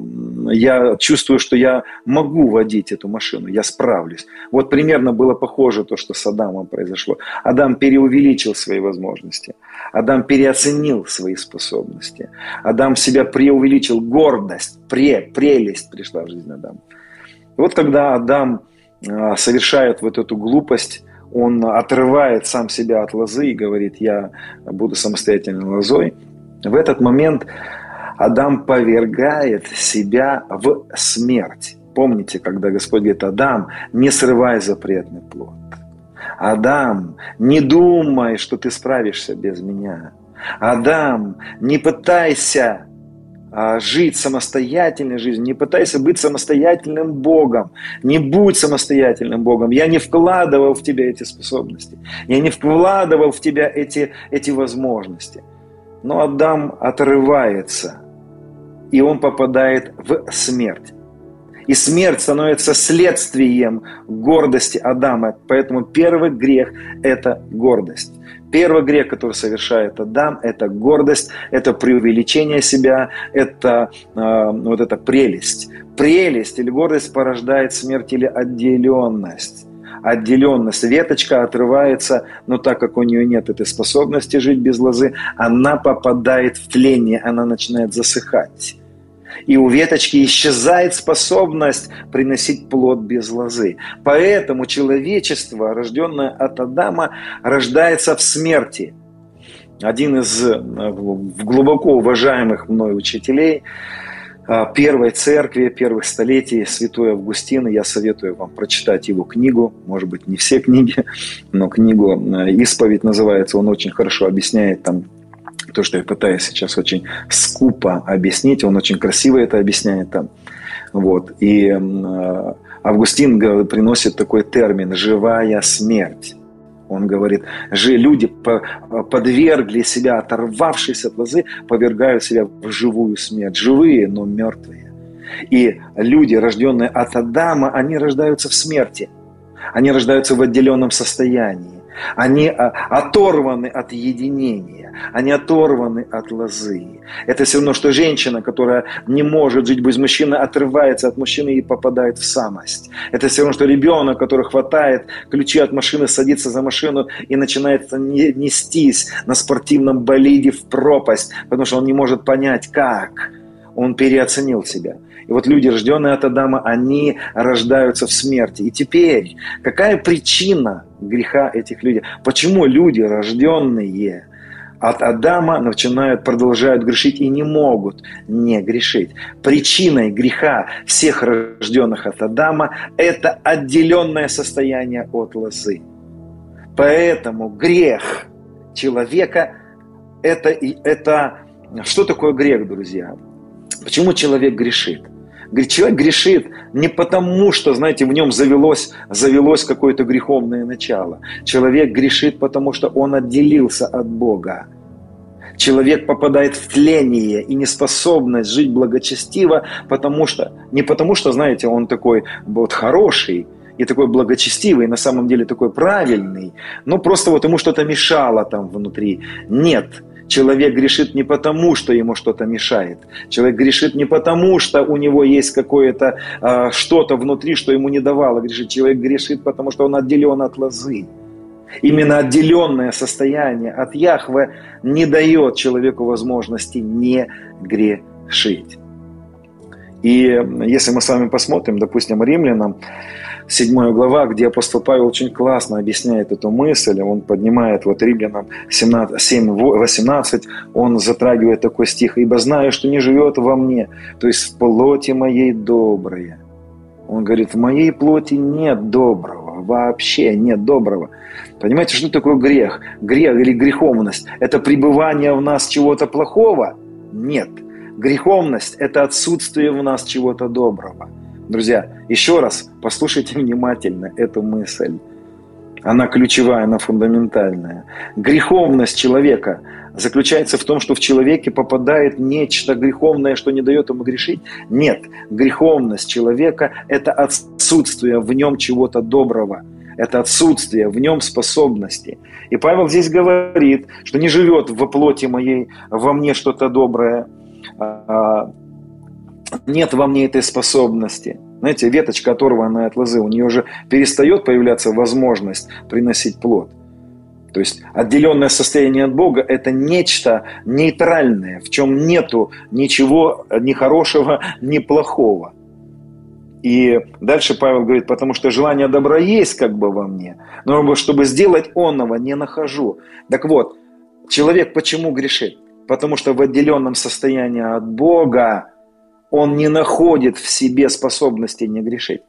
я чувствую, что я могу водить эту машину, я справлюсь. Вот примерно было похоже то, что с Адамом произошло. Адам переувеличил свои возможности, Адам переоценил свои способности, Адам себя преувеличил, гордость, пре, прелесть пришла в жизнь Адама. вот когда Адам а, совершает вот эту глупость, он отрывает сам себя от лозы и говорит, я буду самостоятельной лозой, в этот момент Адам повергает себя в смерть. Помните, когда Господь говорит, Адам, не срывай запретный плод. Адам, не думай, что ты справишься без меня. Адам, не пытайся жить самостоятельной жизнью, не пытайся быть самостоятельным Богом, не будь самостоятельным Богом. Я не вкладывал в тебя эти способности, я не вкладывал в тебя эти, эти возможности. Но Адам отрывается, и он попадает в смерть. И смерть становится следствием гордости Адама. Поэтому первый грех – это гордость. Первый грех, который совершает Адам, это гордость, это преувеличение себя, это э, вот эта прелесть. Прелесть или гордость порождает смерть или отделенность отделенность. Веточка отрывается, но так как у нее нет этой способности жить без лозы, она попадает в тление, она начинает засыхать и у веточки исчезает способность приносить плод без лозы. Поэтому человечество, рожденное от Адама, рождается в смерти. Один из э, глубоко уважаемых мной учителей э, первой церкви, первых столетий, святой Августин, я советую вам прочитать его книгу, может быть, не все книги, но книгу э, «Исповедь» называется, он очень хорошо объясняет там то, что я пытаюсь сейчас очень скупо объяснить, он очень красиво это объясняет там. Вот. И э, Августин приносит такой термин «живая смерть». Он говорит, же люди подвергли себя, оторвавшись от лозы, повергают себя в живую смерть. Живые, но мертвые. И люди, рожденные от Адама, они рождаются в смерти. Они рождаются в отделенном состоянии. Они а, оторваны от единения, они оторваны от лозы. Это все равно, что женщина, которая не может жить без мужчины, отрывается от мужчины и попадает в самость. Это все равно, что ребенок, который хватает ключи от машины, садится за машину и начинает нестись на спортивном болиде в пропасть, потому что он не может понять, как. Он переоценил себя. И вот люди, рожденные от Адама, они рождаются в смерти. И теперь, какая причина греха этих людей? Почему люди, рожденные от Адама, начинают, продолжают грешить и не могут не грешить? Причиной греха всех рожденных от Адама – это отделенное состояние от лозы. Поэтому грех человека – это, это что такое грех, друзья? Почему человек грешит? Человек грешит не потому, что, знаете, в нем завелось, завелось какое-то греховное начало. Человек грешит, потому что он отделился от Бога. Человек попадает в тление и неспособность жить благочестиво, потому что, не потому что, знаете, он такой вот хороший, и такой благочестивый, на самом деле такой правильный, но просто вот ему что-то мешало там внутри. Нет, Человек грешит не потому, что ему что-то мешает. Человек грешит не потому, что у него есть какое-то э, что-то внутри, что ему не давало грешить. Человек грешит, потому что он отделен от лозы. Именно отделенное состояние от Яхве не дает человеку возможности не грешить. И если мы с вами посмотрим, допустим, римлянам, 7 глава, где апостол Павел очень классно объясняет эту мысль. Он поднимает вот Римлянам 17, 7, 18, он затрагивает такой стих. «Ибо знаю, что не живет во мне, то есть в плоти моей доброе». Он говорит, в моей плоти нет доброго, вообще нет доброго. Понимаете, что такое грех? Грех или греховность – это пребывание в нас чего-то плохого? Нет. Греховность – это отсутствие в нас чего-то доброго. Друзья, еще раз послушайте внимательно эту мысль. Она ключевая, она фундаментальная. Греховность человека заключается в том, что в человеке попадает нечто греховное, что не дает ему грешить. Нет, греховность человека – это отсутствие в нем чего-то доброго. это отсутствие в нем способности. И Павел здесь говорит, что не живет во плоти моей, во мне что-то доброе, а, нет во мне этой способности. Знаете, веточка, оторванная от лозы, у нее уже перестает появляться возможность приносить плод. То есть отделенное состояние от Бога – это нечто нейтральное, в чем нету ничего ни хорошего, ни плохого. И дальше Павел говорит, потому что желание добра есть как бы во мне, но чтобы сделать онного не нахожу. Так вот, человек почему грешит? Потому что в отделенном состоянии от Бога он не находит в себе способности не грешить.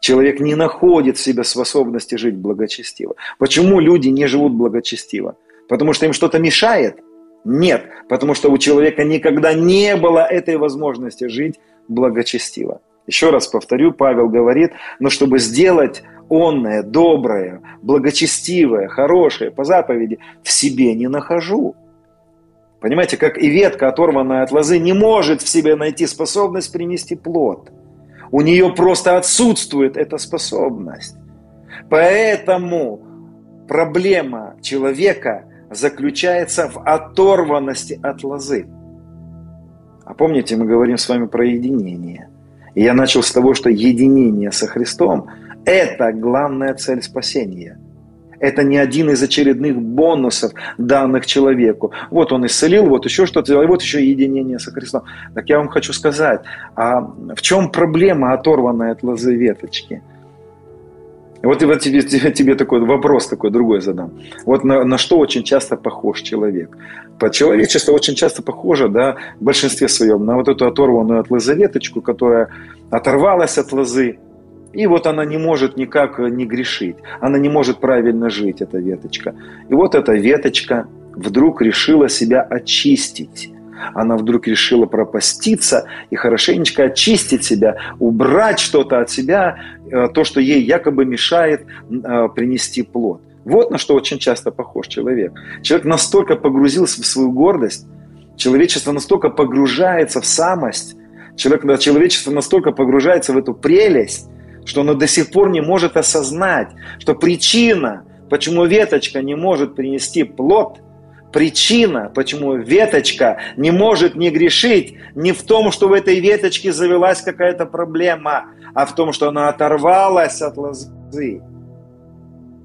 Человек не находит в себе способности жить благочестиво. Почему люди не живут благочестиво? Потому что им что-то мешает? Нет, потому что у человека никогда не было этой возможности жить благочестиво. Еще раз повторю, Павел говорит, но чтобы сделать онное, доброе, благочестивое, хорошее по заповеди, в себе не нахожу. Понимаете, как и ветка, оторванная от лозы, не может в себе найти способность принести плод. У нее просто отсутствует эта способность. Поэтому проблема человека заключается в оторванности от лозы. А помните, мы говорим с вами про единение – и я начал с того, что единение со Христом – это главная цель спасения. Это не один из очередных бонусов, данных человеку. Вот он исцелил, вот еще что-то, и вот еще единение со Христом. Так я вам хочу сказать, а в чем проблема, оторванная от лозы веточки? Вот, вот тебе, тебе такой вопрос такой другой задам. Вот на, на что очень часто похож человек? По человечество очень часто похоже, да, в большинстве своем, на вот эту оторванную от лозы веточку, которая оторвалась от лозы, и вот она не может никак не грешить. Она не может правильно жить, эта веточка. И вот эта веточка вдруг решила себя очистить она вдруг решила пропаститься и хорошенечко очистить себя, убрать что-то от себя, э, то, что ей якобы мешает э, принести плод. Вот на что очень часто похож человек. Человек настолько погрузился в свою гордость, человечество настолько погружается в самость, человек, человечество настолько погружается в эту прелесть, что оно до сих пор не может осознать, что причина, почему веточка не может принести плод – Причина, почему веточка не может не грешить, не в том, что в этой веточке завелась какая-то проблема, а в том, что она оторвалась от лозы.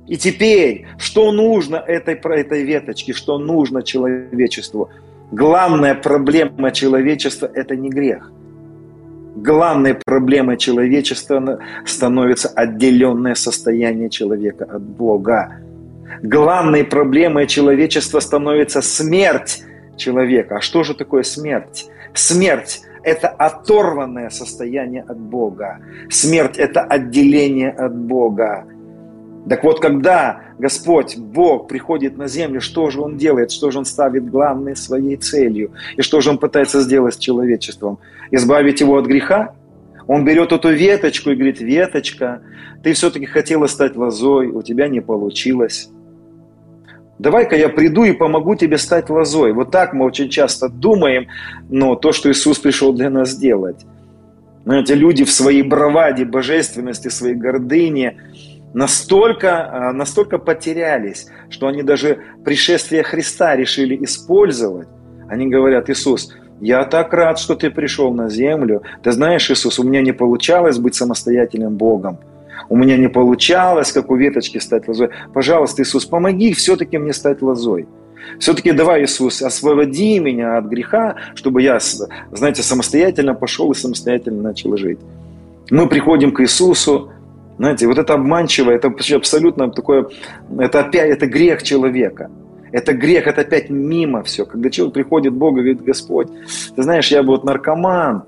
И теперь, что нужно этой, этой веточке, что нужно человечеству? Главная проблема человечества – это не грех. Главной проблемой человечества становится отделенное состояние человека от Бога главной проблемой человечества становится смерть человека. А что же такое смерть? Смерть – это оторванное состояние от Бога. Смерть – это отделение от Бога. Так вот, когда Господь, Бог приходит на землю, что же Он делает, что же Он ставит главной своей целью, и что же Он пытается сделать с человечеством? Избавить его от греха? Он берет эту веточку и говорит, веточка, ты все-таки хотела стать лозой, у тебя не получилось. Давай-ка я приду и помогу тебе стать лозой. Вот так мы очень часто думаем, но то, что Иисус пришел для нас сделать. Знаете, люди в своей браваде, божественности, своей гордыне настолько, а, настолько потерялись, что они даже пришествие Христа решили использовать. Они говорят, Иисус, я так рад, что ты пришел на землю. Ты знаешь, Иисус, у меня не получалось быть самостоятельным Богом у меня не получалось, как у веточки стать лозой. Пожалуйста, Иисус, помоги все-таки мне стать лозой. Все-таки давай, Иисус, освободи меня от греха, чтобы я, знаете, самостоятельно пошел и самостоятельно начал жить. Мы приходим к Иисусу, знаете, вот это обманчиво, это абсолютно такое, это опять, это грех человека. Это грех, это опять мимо все. Когда человек приходит к Богу и говорит, Господь, ты знаешь, я вот наркоман,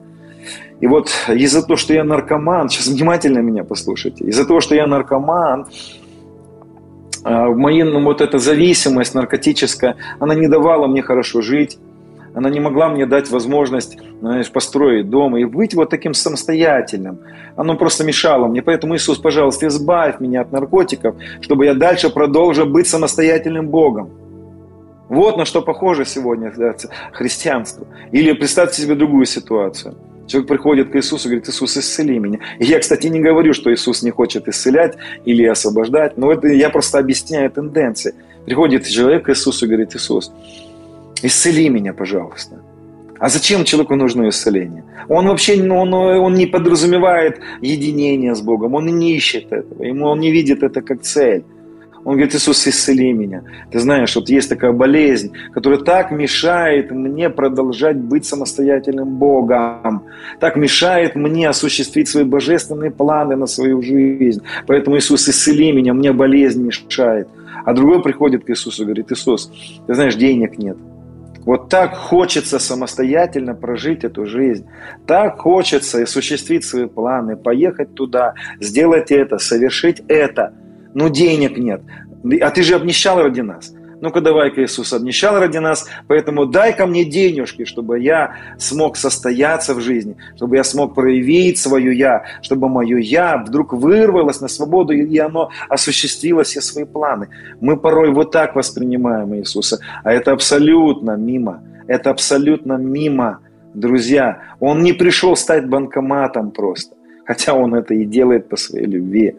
и вот из-за того, что я наркоман, *laughs* сейчас внимательно меня послушайте, из-за того, что я наркоман, а, моя, ну, вот эта зависимость наркотическая, она не давала мне хорошо жить, она не могла мне дать возможность знаешь, построить дом и быть вот таким самостоятельным. Оно просто мешало мне. Поэтому, Иисус, пожалуйста, избавь меня от наркотиков, чтобы я дальше продолжил быть самостоятельным Богом. Вот на что похоже сегодня христианство. Или представьте себе другую ситуацию – Человек приходит к Иисусу и говорит, Иисус, исцели меня. И я, кстати, не говорю, что Иисус не хочет исцелять или освобождать, но это я просто объясняю тенденции. Приходит человек к Иисусу и говорит, Иисус, исцели меня, пожалуйста. А зачем человеку нужно исцеление? Он вообще ну, он, он не подразумевает единение с Богом, он не ищет этого, ему он не видит это как цель. Он говорит, Иисус, исцели меня. Ты знаешь, вот есть такая болезнь, которая так мешает мне продолжать быть самостоятельным Богом, так мешает мне осуществить свои божественные планы на свою жизнь. Поэтому, Иисус, исцели меня, мне болезнь мешает. А другой приходит к Иисусу и говорит, Иисус, ты знаешь, денег нет. Вот так хочется самостоятельно прожить эту жизнь. Так хочется осуществить свои планы, поехать туда, сделать это, совершить это – ну денег нет. А ты же обнищал ради нас. Ну-ка давай-ка, Иисус, обнищал ради нас, поэтому дай-ка мне денежки, чтобы я смог состояться в жизни, чтобы я смог проявить свое «я», чтобы мое «я» вдруг вырвалось на свободу, и оно осуществило все свои планы. Мы порой вот так воспринимаем Иисуса, а это абсолютно мимо. Это абсолютно мимо, друзья. Он не пришел стать банкоматом просто, хотя он это и делает по своей любви.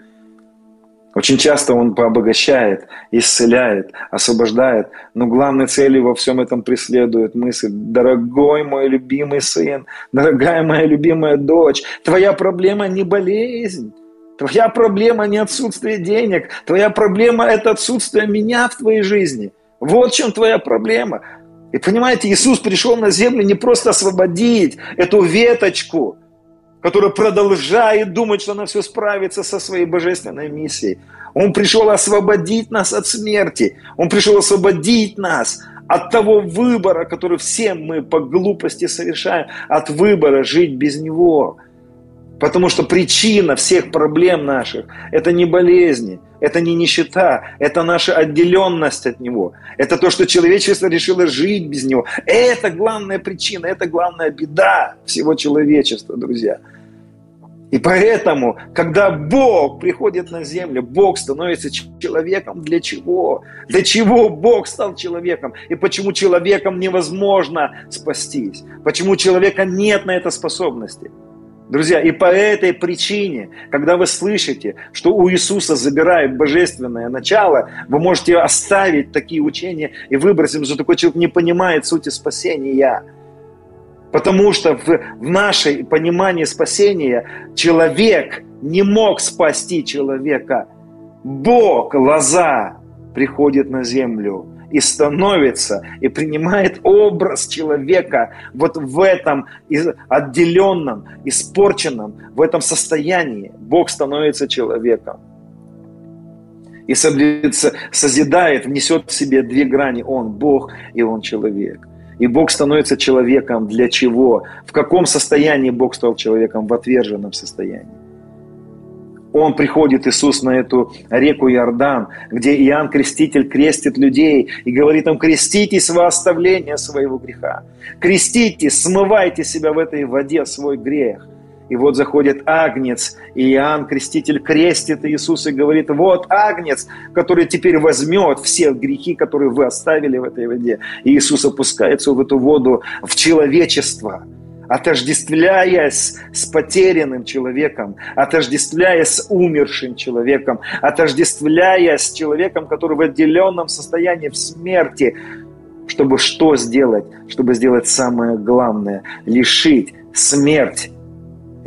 Очень часто он пообогащает, исцеляет, освобождает, но главной целью во всем этом преследует мысль, дорогой мой любимый сын, дорогая моя любимая дочь, твоя проблема не болезнь, твоя проблема не отсутствие денег, твоя проблема это отсутствие меня в твоей жизни. Вот в чем твоя проблема. И понимаете, Иисус пришел на землю не просто освободить эту веточку – который продолжает думать, что она все справится со своей божественной миссией. Он пришел освободить нас от смерти. Он пришел освободить нас от того выбора, который все мы по глупости совершаем, от выбора жить без Него. Потому что причина всех проблем наших – это не болезни, это не нищета, это наша отделенность от Него. Это то, что человечество решило жить без Него. Это главная причина, это главная беда всего человечества, друзья. И поэтому, когда Бог приходит на землю, Бог становится человеком для чего? Для чего Бог стал человеком? И почему человеком невозможно спастись? Почему человека нет на это способности? Друзья, и по этой причине, когда вы слышите, что у Иисуса забирают божественное начало, вы можете оставить такие учения и выбросить, что такой человек не понимает сути спасения. Потому что в, в нашей понимании спасения человек не мог спасти человека. Бог, лоза, приходит на землю – и становится, и принимает образ человека вот в этом отделенном, испорченном, в этом состоянии. Бог становится человеком. И созидает, внесет в себе две грани. Он Бог и Он человек. И Бог становится человеком для чего? В каком состоянии Бог стал человеком? В отверженном состоянии. Он приходит, Иисус, на эту реку Иордан, где Иоанн Креститель крестит людей и говорит им, креститесь во оставление своего греха. Креститесь, смывайте себя в этой воде свой грех. И вот заходит Агнец, и Иоанн Креститель крестит Иисуса и говорит, вот Агнец, который теперь возьмет все грехи, которые вы оставили в этой воде. И Иисус опускается в эту воду, в человечество – отождествляясь с потерянным человеком, отождествляясь с умершим человеком, отождествляясь с человеком, который в отделенном состоянии в смерти, чтобы что сделать? Чтобы сделать самое главное – лишить смерть,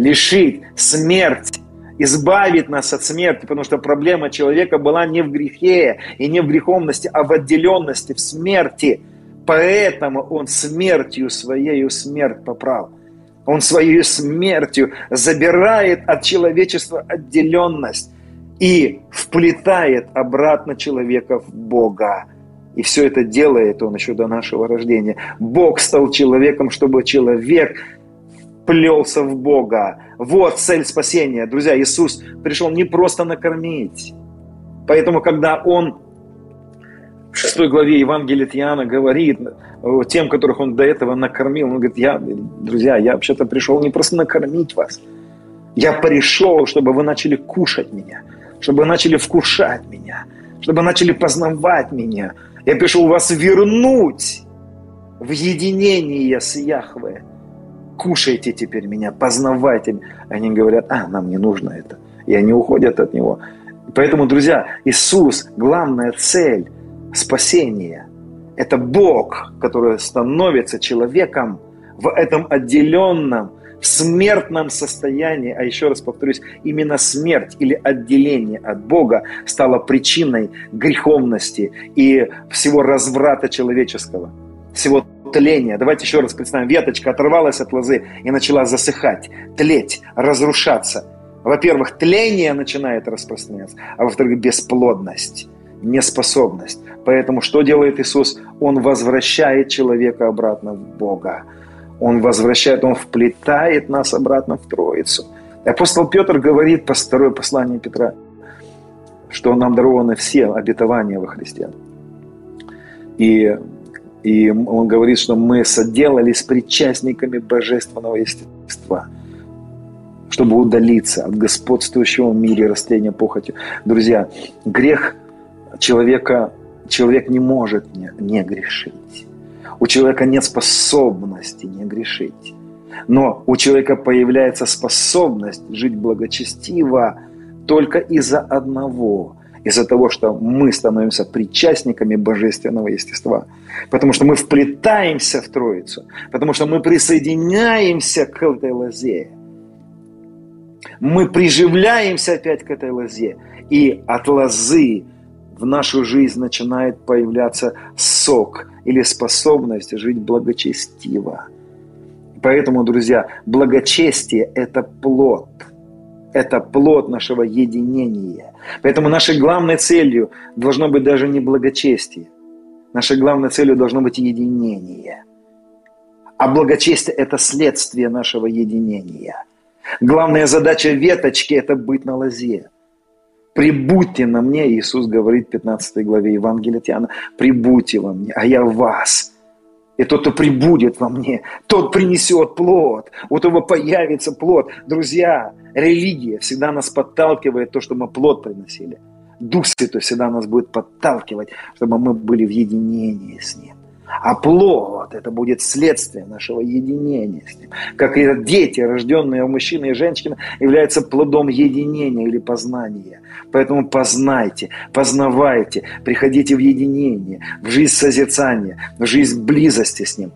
лишить смерть избавить нас от смерти, потому что проблема человека была не в грехе и не в греховности, а в отделенности, в смерти – Поэтому он смертью своей смерть поправ. Он своей смертью забирает от человечества отделенность и вплетает обратно человека в Бога. И все это делает он еще до нашего рождения. Бог стал человеком, чтобы человек плелся в Бога. Вот цель спасения. Друзья, Иисус пришел не просто накормить. Поэтому, когда Он в шестой главе Евангелия от говорит тем, которых он до этого накормил, он говорит, я, друзья, я вообще-то пришел не просто накормить вас, я пришел, чтобы вы начали кушать меня, чтобы вы начали вкушать меня, чтобы вы начали познавать меня. Я пришел вас вернуть в единение с Яхве. Кушайте теперь меня, познавайте. Они говорят, а, нам не нужно это. И они уходят от него. Поэтому, друзья, Иисус, главная цель спасения, это Бог, который становится человеком в этом отделенном, в смертном состоянии, а еще раз повторюсь, именно смерть или отделение от Бога стало причиной греховности и всего разврата человеческого, всего тления. Давайте еще раз представим, веточка оторвалась от лозы и начала засыхать, тлеть, разрушаться. Во-первых, тление начинает распространяться, а во-вторых, бесплодность, неспособность. Поэтому что делает Иисус? Он возвращает человека обратно в Бога. Он возвращает, Он вплетает нас обратно в Троицу. Апостол Петр говорит по второе послание Петра, что нам дарованы все обетования во Христе. И, и он говорит, что мы соделались причастниками божественного естества, чтобы удалиться от господствующего в мире растления похотью. Друзья, грех человека, человек не может не, не грешить. У человека нет способности не грешить. Но у человека появляется способность жить благочестиво только из-за одного – из-за того, что мы становимся причастниками божественного естества. Потому что мы вплетаемся в Троицу, потому что мы присоединяемся к этой лозе. Мы приживляемся опять к этой лозе. И от лозы в нашу жизнь начинает появляться сок или способность жить благочестиво. Поэтому, друзья, благочестие – это плод. Это плод нашего единения. Поэтому нашей главной целью должно быть даже не благочестие. Нашей главной целью должно быть единение. А благочестие – это следствие нашего единения. Главная задача веточки – это быть на лозе. «Прибудьте на мне», Иисус говорит в 15 главе Евангелия Тиана, «прибудьте во мне, а я в вас». И тот, кто прибудет во мне, тот принесет плод, у того появится плод. Друзья, религия всегда нас подталкивает то, что мы плод приносили. Дух Святой всегда нас будет подталкивать, чтобы мы были в единении с Ним. А плод – это будет следствие нашего единения с Ним. Как и дети, рожденные у мужчины и женщины, являются плодом единения или познания. Поэтому познайте, познавайте, приходите в единение, в жизнь созерцания, в жизнь близости с Ним.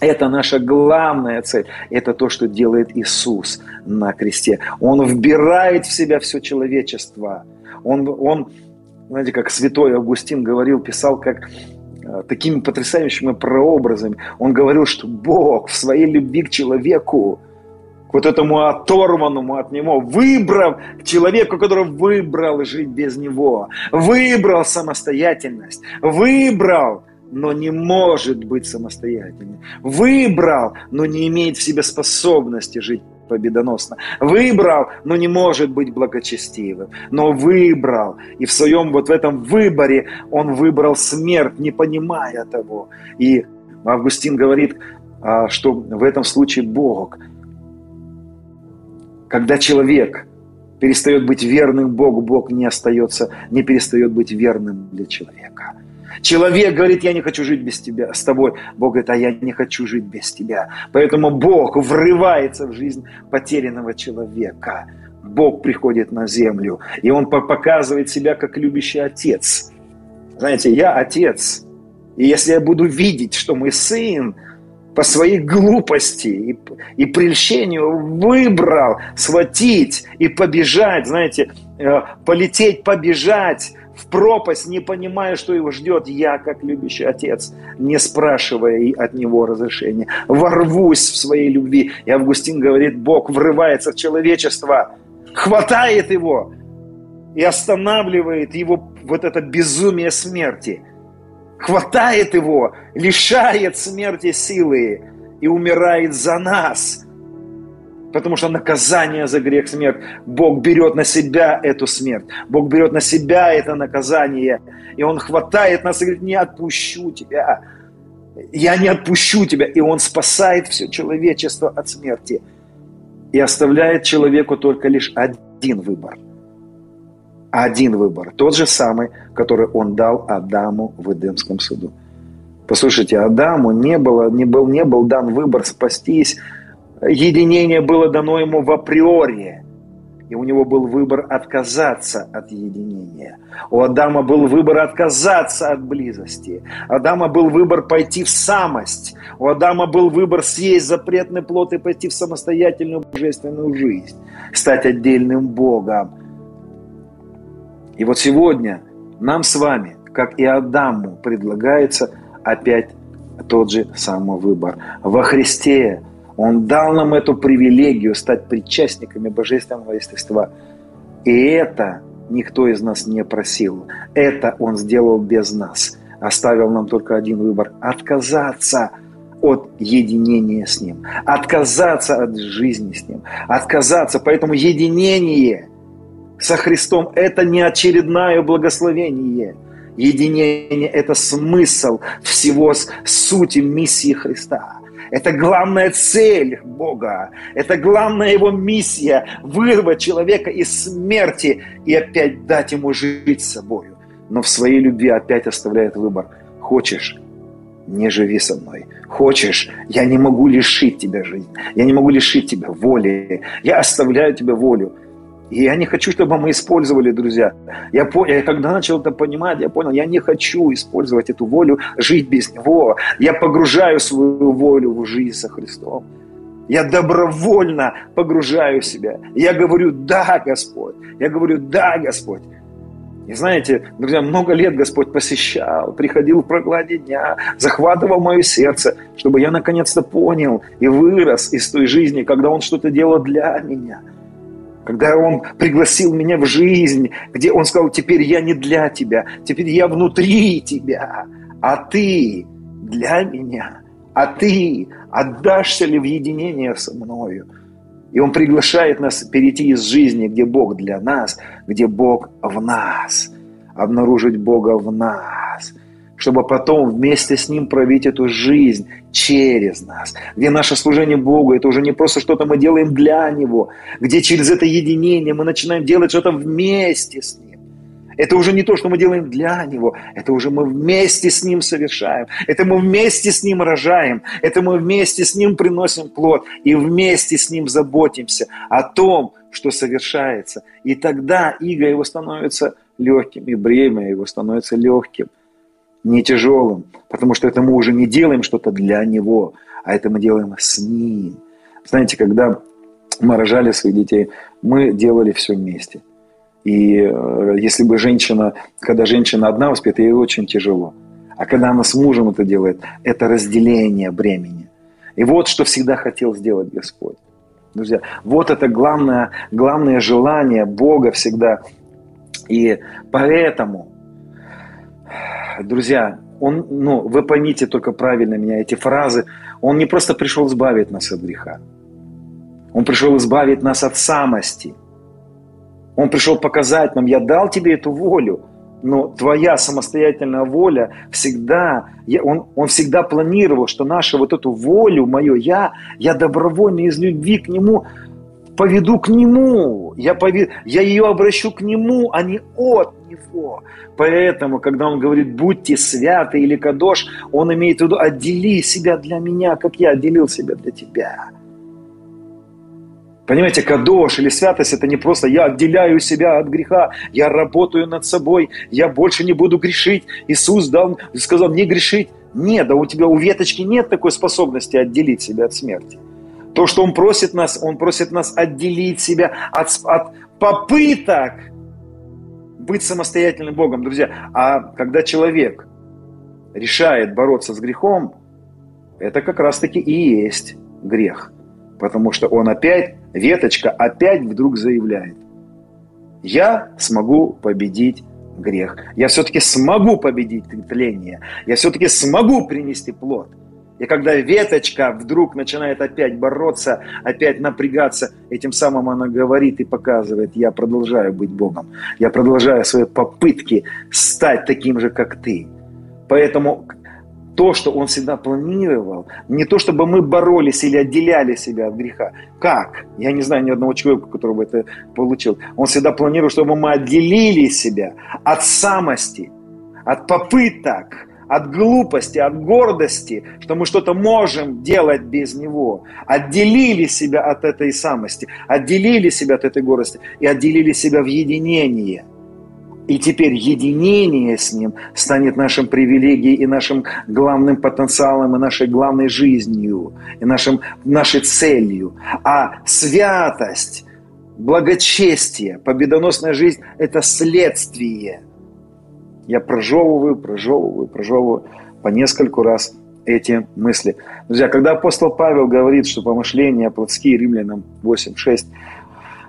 Это наша главная цель. Это то, что делает Иисус на кресте. Он вбирает в себя все человечество. Он, он знаете, как святой Августин говорил, писал, как Э, такими потрясающими прообразами. Он говорил, что Бог в своей любви к человеку, к вот этому оторванному от него, выбрав к человеку, который выбрал жить без него, выбрал самостоятельность, выбрал но не может быть самостоятельным. Выбрал, но не имеет в себе способности жить победоносно. Выбрал, но не может быть благочестивым. Но выбрал. И в своем вот в этом выборе он выбрал смерть, не понимая того. И Августин говорит, а, что в этом случае Бог, когда человек перестает быть верным Богу, Бог не остается, не перестает быть верным для человека. Человек говорит, я не хочу жить без тебя, с тобой. Бог говорит, а я не хочу жить без тебя. Поэтому Бог врывается в жизнь потерянного человека. Бог приходит на землю, и Он показывает себя как любящий отец. Знаете, я отец, и если я буду видеть, что мой сын по своей глупости и, и прельщению выбрал схватить и побежать, знаете, полететь, побежать в пропасть, не понимая, что его ждет, я, как любящий отец, не спрашивая от него разрешения, ворвусь в своей любви. И Августин говорит, Бог врывается в человечество, хватает его и останавливает его вот это безумие смерти. Хватает его, лишает смерти силы и умирает за нас – Потому что наказание за грех смерть. Бог берет на себя эту смерть. Бог берет на себя это наказание. И Он хватает нас и говорит, не отпущу тебя. Я не отпущу тебя. И Он спасает все человечество от смерти. И оставляет человеку только лишь один выбор. Один выбор. Тот же самый, который Он дал Адаму в Эдемском саду. Послушайте, Адаму не, было, не, был, не был дан выбор спастись. Единение было дано ему в априори. И у него был выбор отказаться от единения. У Адама был выбор отказаться от близости. У Адама был выбор пойти в самость. У Адама был выбор съесть запретный плод и пойти в самостоятельную божественную жизнь. Стать отдельным Богом. И вот сегодня нам с вами, как и Адаму, предлагается опять тот же самый выбор. Во Христе Он дал нам эту привилегию стать причастниками божественного естества. И это никто из нас не просил. Это Он сделал без нас. Оставил нам только один выбор – отказаться от единения с Ним, отказаться от жизни с Ним, отказаться. Поэтому единение со Христом – это не очередное благословение – Единение – это смысл всего сути миссии Христа. Это главная цель Бога. Это главная его миссия – вырвать человека из смерти и опять дать ему жить с собой. Но в своей любви опять оставляет выбор. Хочешь – не живи со мной. Хочешь, я не могу лишить тебя жизни. Я не могу лишить тебя воли. Я оставляю тебе волю. И я не хочу, чтобы мы использовали, друзья. Я, я когда начал это понимать, я понял, я не хочу использовать эту волю, жить без Него. Я погружаю свою волю в жизнь со Христом. Я добровольно погружаю себя. Я говорю, да, Господь. Я говорю, да, Господь. И знаете, друзья, много лет Господь посещал, приходил в прокладе дня, захватывал мое сердце, чтобы я наконец-то понял и вырос из той жизни, когда Он что-то делал для меня – когда Он пригласил меня в жизнь, где Он сказал, теперь я не для тебя, теперь я внутри тебя, а ты для меня, а ты отдашься ли в единение со мною? И Он приглашает нас перейти из жизни, где Бог для нас, где Бог в нас, обнаружить Бога в нас – чтобы потом вместе с Ним провить эту жизнь через нас, где наше служение Богу, это уже не просто что-то мы делаем для Него, где через это единение мы начинаем делать что-то вместе с Ним. Это уже не то, что мы делаем для Него, это уже мы вместе с Ним совершаем, это мы вместе с Ним рожаем, это мы вместе с Ним приносим плод. И вместе с Ним заботимся о том, что совершается. И тогда иго его становится легким, и бремя его становится легким – не тяжелым, потому что это мы уже не делаем что-то для него, а это мы делаем с ним. Знаете, когда мы рожали своих детей, мы делали все вместе. И э, если бы женщина, когда женщина одна воспитывает, ей очень тяжело. А когда она с мужем это делает, это разделение бремени. И вот что всегда хотел сделать Господь. Друзья, вот это главное, главное желание Бога всегда. И поэтому друзья, он, ну, вы поймите только правильно меня эти фразы, он не просто пришел избавить нас от греха. Он пришел избавить нас от самости. Он пришел показать нам, я дал тебе эту волю, но твоя самостоятельная воля всегда, я, он, он всегда планировал, что нашу вот эту волю, мою я, я добровольно из любви к нему поведу к нему, я, поведу, я ее обращу к нему, а не от него. Поэтому, когда он говорит «будьте святы» или «кадош», он имеет в виду «отдели себя для меня, как я отделил себя для тебя». Понимаете, кадош или святость – это не просто «я отделяю себя от греха», «я работаю над собой», «я больше не буду грешить». Иисус дал, сказал «не грешить». Нет, да у тебя, у веточки нет такой способности отделить себя от смерти. То, что Он просит нас, Он просит нас отделить себя от, от попыток быть самостоятельным Богом, друзья. А когда человек решает бороться с грехом, это как раз-таки и есть грех. Потому что он опять, веточка опять вдруг заявляет, я смогу победить грех. Я все-таки смогу победить тление. Я все-таки смогу принести плод. И когда веточка вдруг начинает опять бороться, опять напрягаться, этим самым она говорит и показывает, я продолжаю быть Богом, я продолжаю свои попытки стать таким же, как ты. Поэтому то, что он всегда планировал, не то, чтобы мы боролись или отделяли себя от греха. Как? Я не знаю ни одного человека, который бы это получил. Он всегда планировал, чтобы мы отделили себя от самости, от попыток, от глупости, от гордости, что мы что-то можем делать без Него. Отделили себя от этой самости, отделили себя от этой гордости и отделили себя в единение. И теперь единение с Ним станет нашим привилегией и нашим главным потенциалом, и нашей главной жизнью, и нашим, нашей целью. А святость, благочестие, победоносная жизнь – это следствие – я прожевываю, прожевываю, прожевываю по нескольку раз эти мысли. Друзья, когда апостол Павел говорит, что помышления плотские, римлянам 8.6,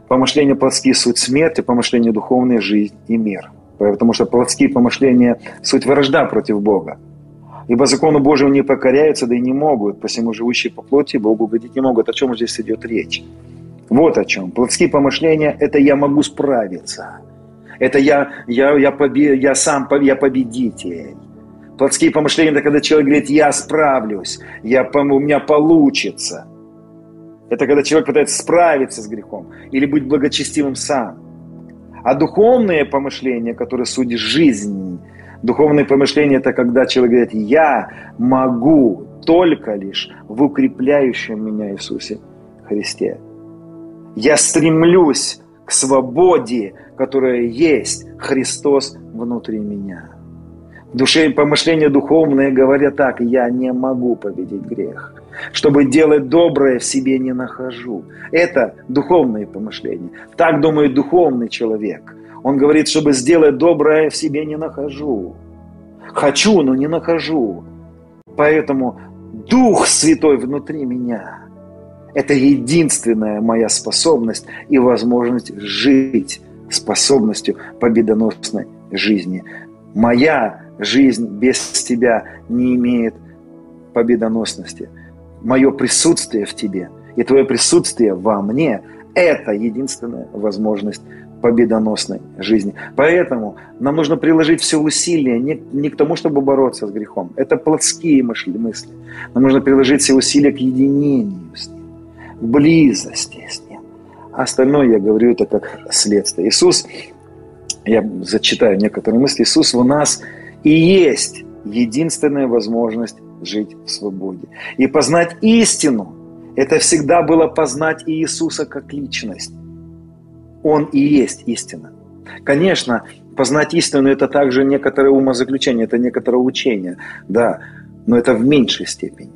помышления плотские – суть смерти, помышления духовные – жизнь и мир. Потому что плотские помышления – суть вражда против Бога. Ибо закону Божьему не покоряются, да и не могут, посему живущие по плоти Богу угодить не могут. О чем здесь идет речь? Вот о чем. Плотские помышления – это я могу справиться – это я, я, я, побе, я сам я победитель. Плотские помышления – это когда человек говорит, я справлюсь, я, у меня получится. Это когда человек пытается справиться с грехом или быть благочестивым сам. А духовные помышления, которые судят жизнь, духовные помышления – это когда человек говорит, я могу только лишь в укрепляющем меня Иисусе Христе. Я стремлюсь к свободе, которая есть Христос внутри меня. В душе и помышления духовные говорят так, я не могу победить грех. Чтобы делать доброе в себе не нахожу. Это духовные помышления. Так думает духовный человек. Он говорит, чтобы сделать доброе в себе не нахожу. Хочу, но не нахожу. Поэтому Дух Святой внутри меня – это единственная моя способность и возможность жить способностью победоносной жизни. Моя жизнь без тебя не имеет победоносности. Мое присутствие в тебе и твое присутствие во мне – это единственная возможность победоносной жизни. Поэтому нам нужно приложить все усилия не, не к тому, чтобы бороться с грехом. Это плотские мысли. Нам нужно приложить все усилия к единению с близости с Ним. А остальное я говорю это как следствие. Иисус, я зачитаю некоторые мысли, Иисус в нас и есть единственная возможность жить в свободе. И познать истину – это всегда было познать Иисуса как личность. Он и есть истина. Конечно, познать истину – это также некоторое умозаключение, это некоторое учение, да, но это в меньшей степени.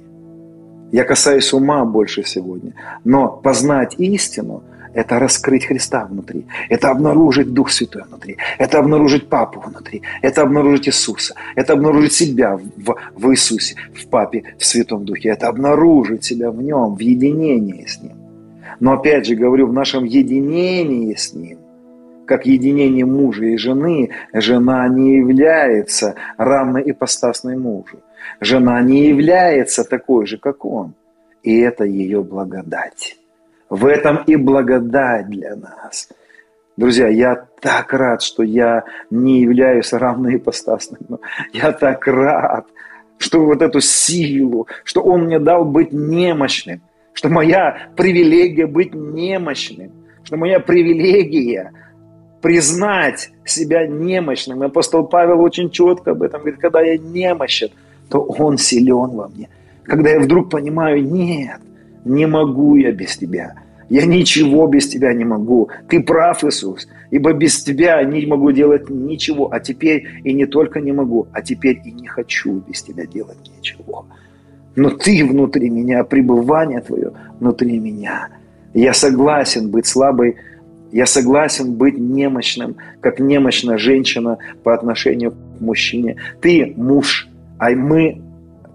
Я касаюсь ума больше сегодня. Но познать истину – это раскрыть Христа внутри. Это обнаружить Дух Святой внутри. Это обнаружить Папу внутри. Это обнаружить Иисуса. Это обнаружить себя в, в Иисусе, в Папе, в Святом Духе. Это обнаружить себя в Нем, в единении с Ним. Но опять же говорю, в нашем единении с Ним, как единение мужа и жены, жена не является равной ипостасной мужу. Жена не является такой же, как он. И это ее благодать. В этом и благодать для нас. Друзья, я так рад, что я не являюсь равноипостасным. Я так рад, что вот эту силу, что Он мне дал быть немощным, что моя привилегия быть немощным, что моя привилегия признать себя немощным. Апостол Павел очень четко об этом говорит, когда я немощен, то Он силен во мне. Когда я вдруг понимаю, нет, не могу я без Тебя. Я ничего без Тебя не могу. Ты прав, Иисус, ибо без Тебя не могу делать ничего. А теперь и не только не могу, а теперь и не хочу без Тебя делать ничего. Но Ты внутри меня, пребывание Твое внутри меня. Я согласен быть слабой, я согласен быть немощным, как немощная женщина по отношению к мужчине. Ты муж, а мы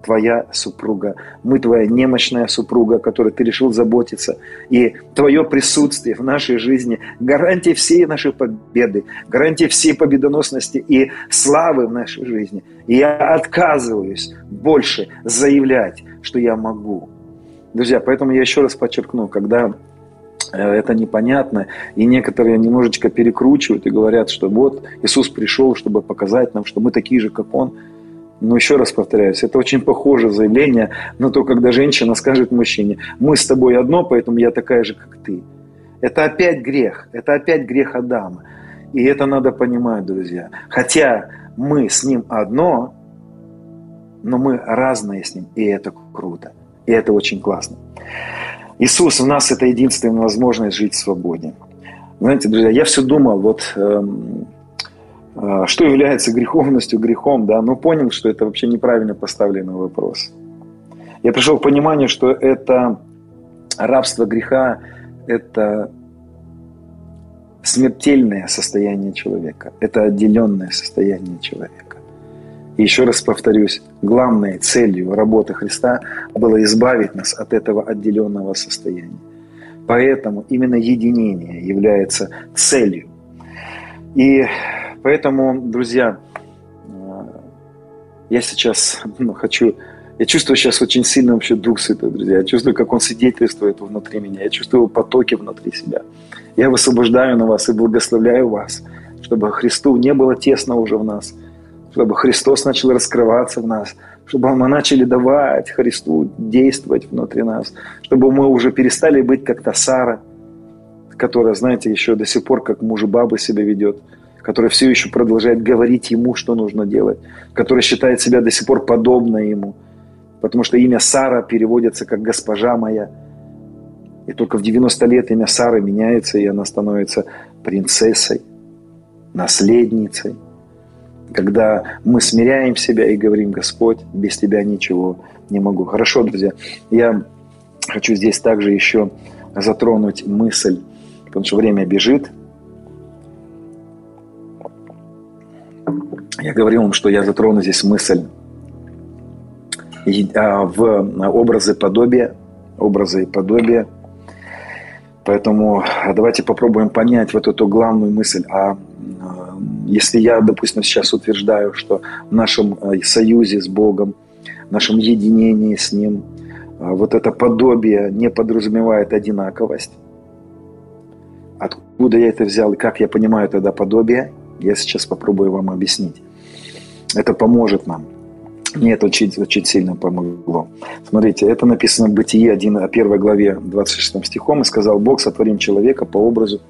твоя супруга, мы твоя немощная супруга, которой ты решил заботиться. И твое присутствие в нашей жизни – гарантия всей нашей победы, гарантия всей победоносности и славы в нашей жизни. И я отказываюсь больше заявлять, что я могу. Друзья, поэтому я еще раз подчеркну, когда э, это непонятно, и некоторые немножечко перекручивают и говорят, что вот Иисус пришел, чтобы показать нам, что мы такие же, как Он – но еще раз повторяюсь, это очень похоже заявление на то, когда женщина скажет мужчине, мы с тобой одно, поэтому я такая же, как ты. Это опять грех, это опять грех Адама. И это надо понимать, друзья. Хотя мы с ним одно, но мы разные с Ним, и это круто. И это очень классно. Иисус в нас – это единственная возможность жить в свободе. Знаете, друзья, я все думал, вот э, э, что является греховностью, грехом, да, но понял, что это вообще неправильно поставленный вопрос. Я пришел к пониманию, что это рабство греха – это смертельное состояние человека, это отделенное состояние человека. И еще раз повторюсь, главной целью работы Христа было избавить нас от этого отделенного состояния. Поэтому именно единение является целью. И поэтому, друзья, э, я сейчас *laughs* ну, хочу я чувствую сейчас очень сильно вообще Дух Святой, друзья. Я чувствую, как Он свидетельствует внутри меня. Я чувствую потоки внутри себя. Я высвобождаю на вас и благословляю вас, чтобы Христу не было тесно уже в нас, чтобы Христос начал раскрываться в нас, чтобы мы начали давать Христу действовать внутри нас, чтобы мы уже перестали быть как то Сара, которая, знаете, еще до сих пор как муж и баба себя ведет, которая все еще продолжает говорить ему, что нужно делать, которая считает себя до сих пор подобной ему – потому что имя Сара переводится как «госпожа моя». И только в 90 лет имя Сары меняется, и она становится принцессой, наследницей. Когда мы смиряем себя и говорим, Господь, без Тебя ничего не могу. Хорошо, друзья, я хочу здесь также еще затронуть мысль, потому что время бежит. Я говорил вам, что я затрону здесь мысль а, в образы подобия, образы и подобия. Поэтому а, давайте попробуем понять вот эту главную мысль. А, а если я, допустим, сейчас утверждаю, что в нашем союзе с Богом, в нашем единении с Ним, вот это подобие не подразумевает одинаковость, откуда я это взял и как я понимаю тогда подобие, я сейчас попробую вам объяснить. Это поможет нам. Мне это очень, очень сильно помогло. Смотрите, это написано в Бытие 1, 1 главе 26 стихом. «И сказал Бог, сотворим человека по образу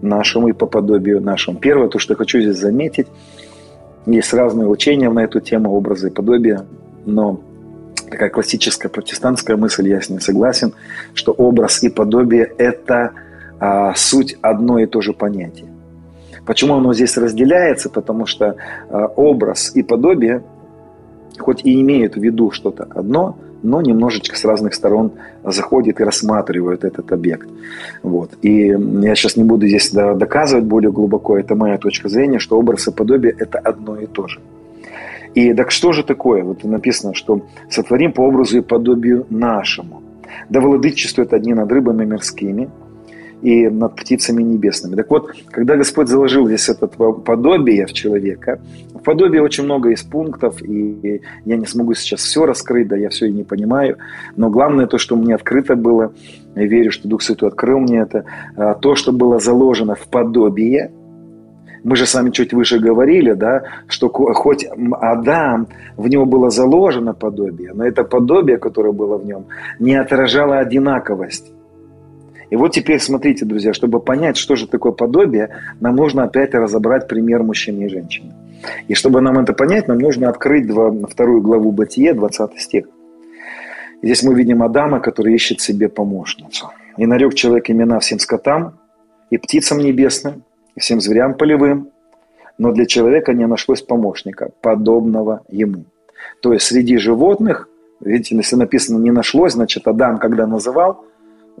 нашему и по подобию нашему». Первое, то, что я хочу здесь заметить, есть разные учения на эту тему, образы и подобия, но такая классическая протестантская мысль, я с ней согласен, что образ и подобие – это а, суть одно и то же понятие. Почему оно здесь разделяется? Потому что а, образ и подобие хоть и имеют в виду что-то одно, но немножечко с разных сторон заходит и рассматривают этот объект. Вот. И я сейчас не буду здесь доказывать более глубоко, это моя точка зрения, что образ и подобие – это одно и то же. И так что же такое? Вот написано, что «сотворим по образу и подобию нашему». Да владычествуют одни над рыбами мирскими – и над птицами небесными. Так вот, когда Господь заложил здесь это подобие в человека, в подобии очень много из пунктов, и я не смогу сейчас все раскрыть, да, я все и не понимаю, но главное то, что мне открыто было, я верю, что Дух Святой открыл мне это, а, то, что было заложено в подобие, мы же с вами чуть выше говорили, да, что хоть Адам, в него было заложено подобие, но это подобие, которое было в нем, не отражало одинаковость и вот теперь смотрите, друзья, чтобы понять, что же такое подобие, нам нужно опять разобрать пример мужчины и женщины. И чтобы нам это понять, нам нужно открыть два, вторую главу Бытие, 20 стих. Здесь мы видим Адама, который ищет себе помощницу. «И нарек человек имена всем скотам, и птицам небесным, и всем зверям полевым, но для человека не нашлось помощника, подобного ему». То есть среди животных, видите, если написано «не нашлось», значит, Адам, когда называл,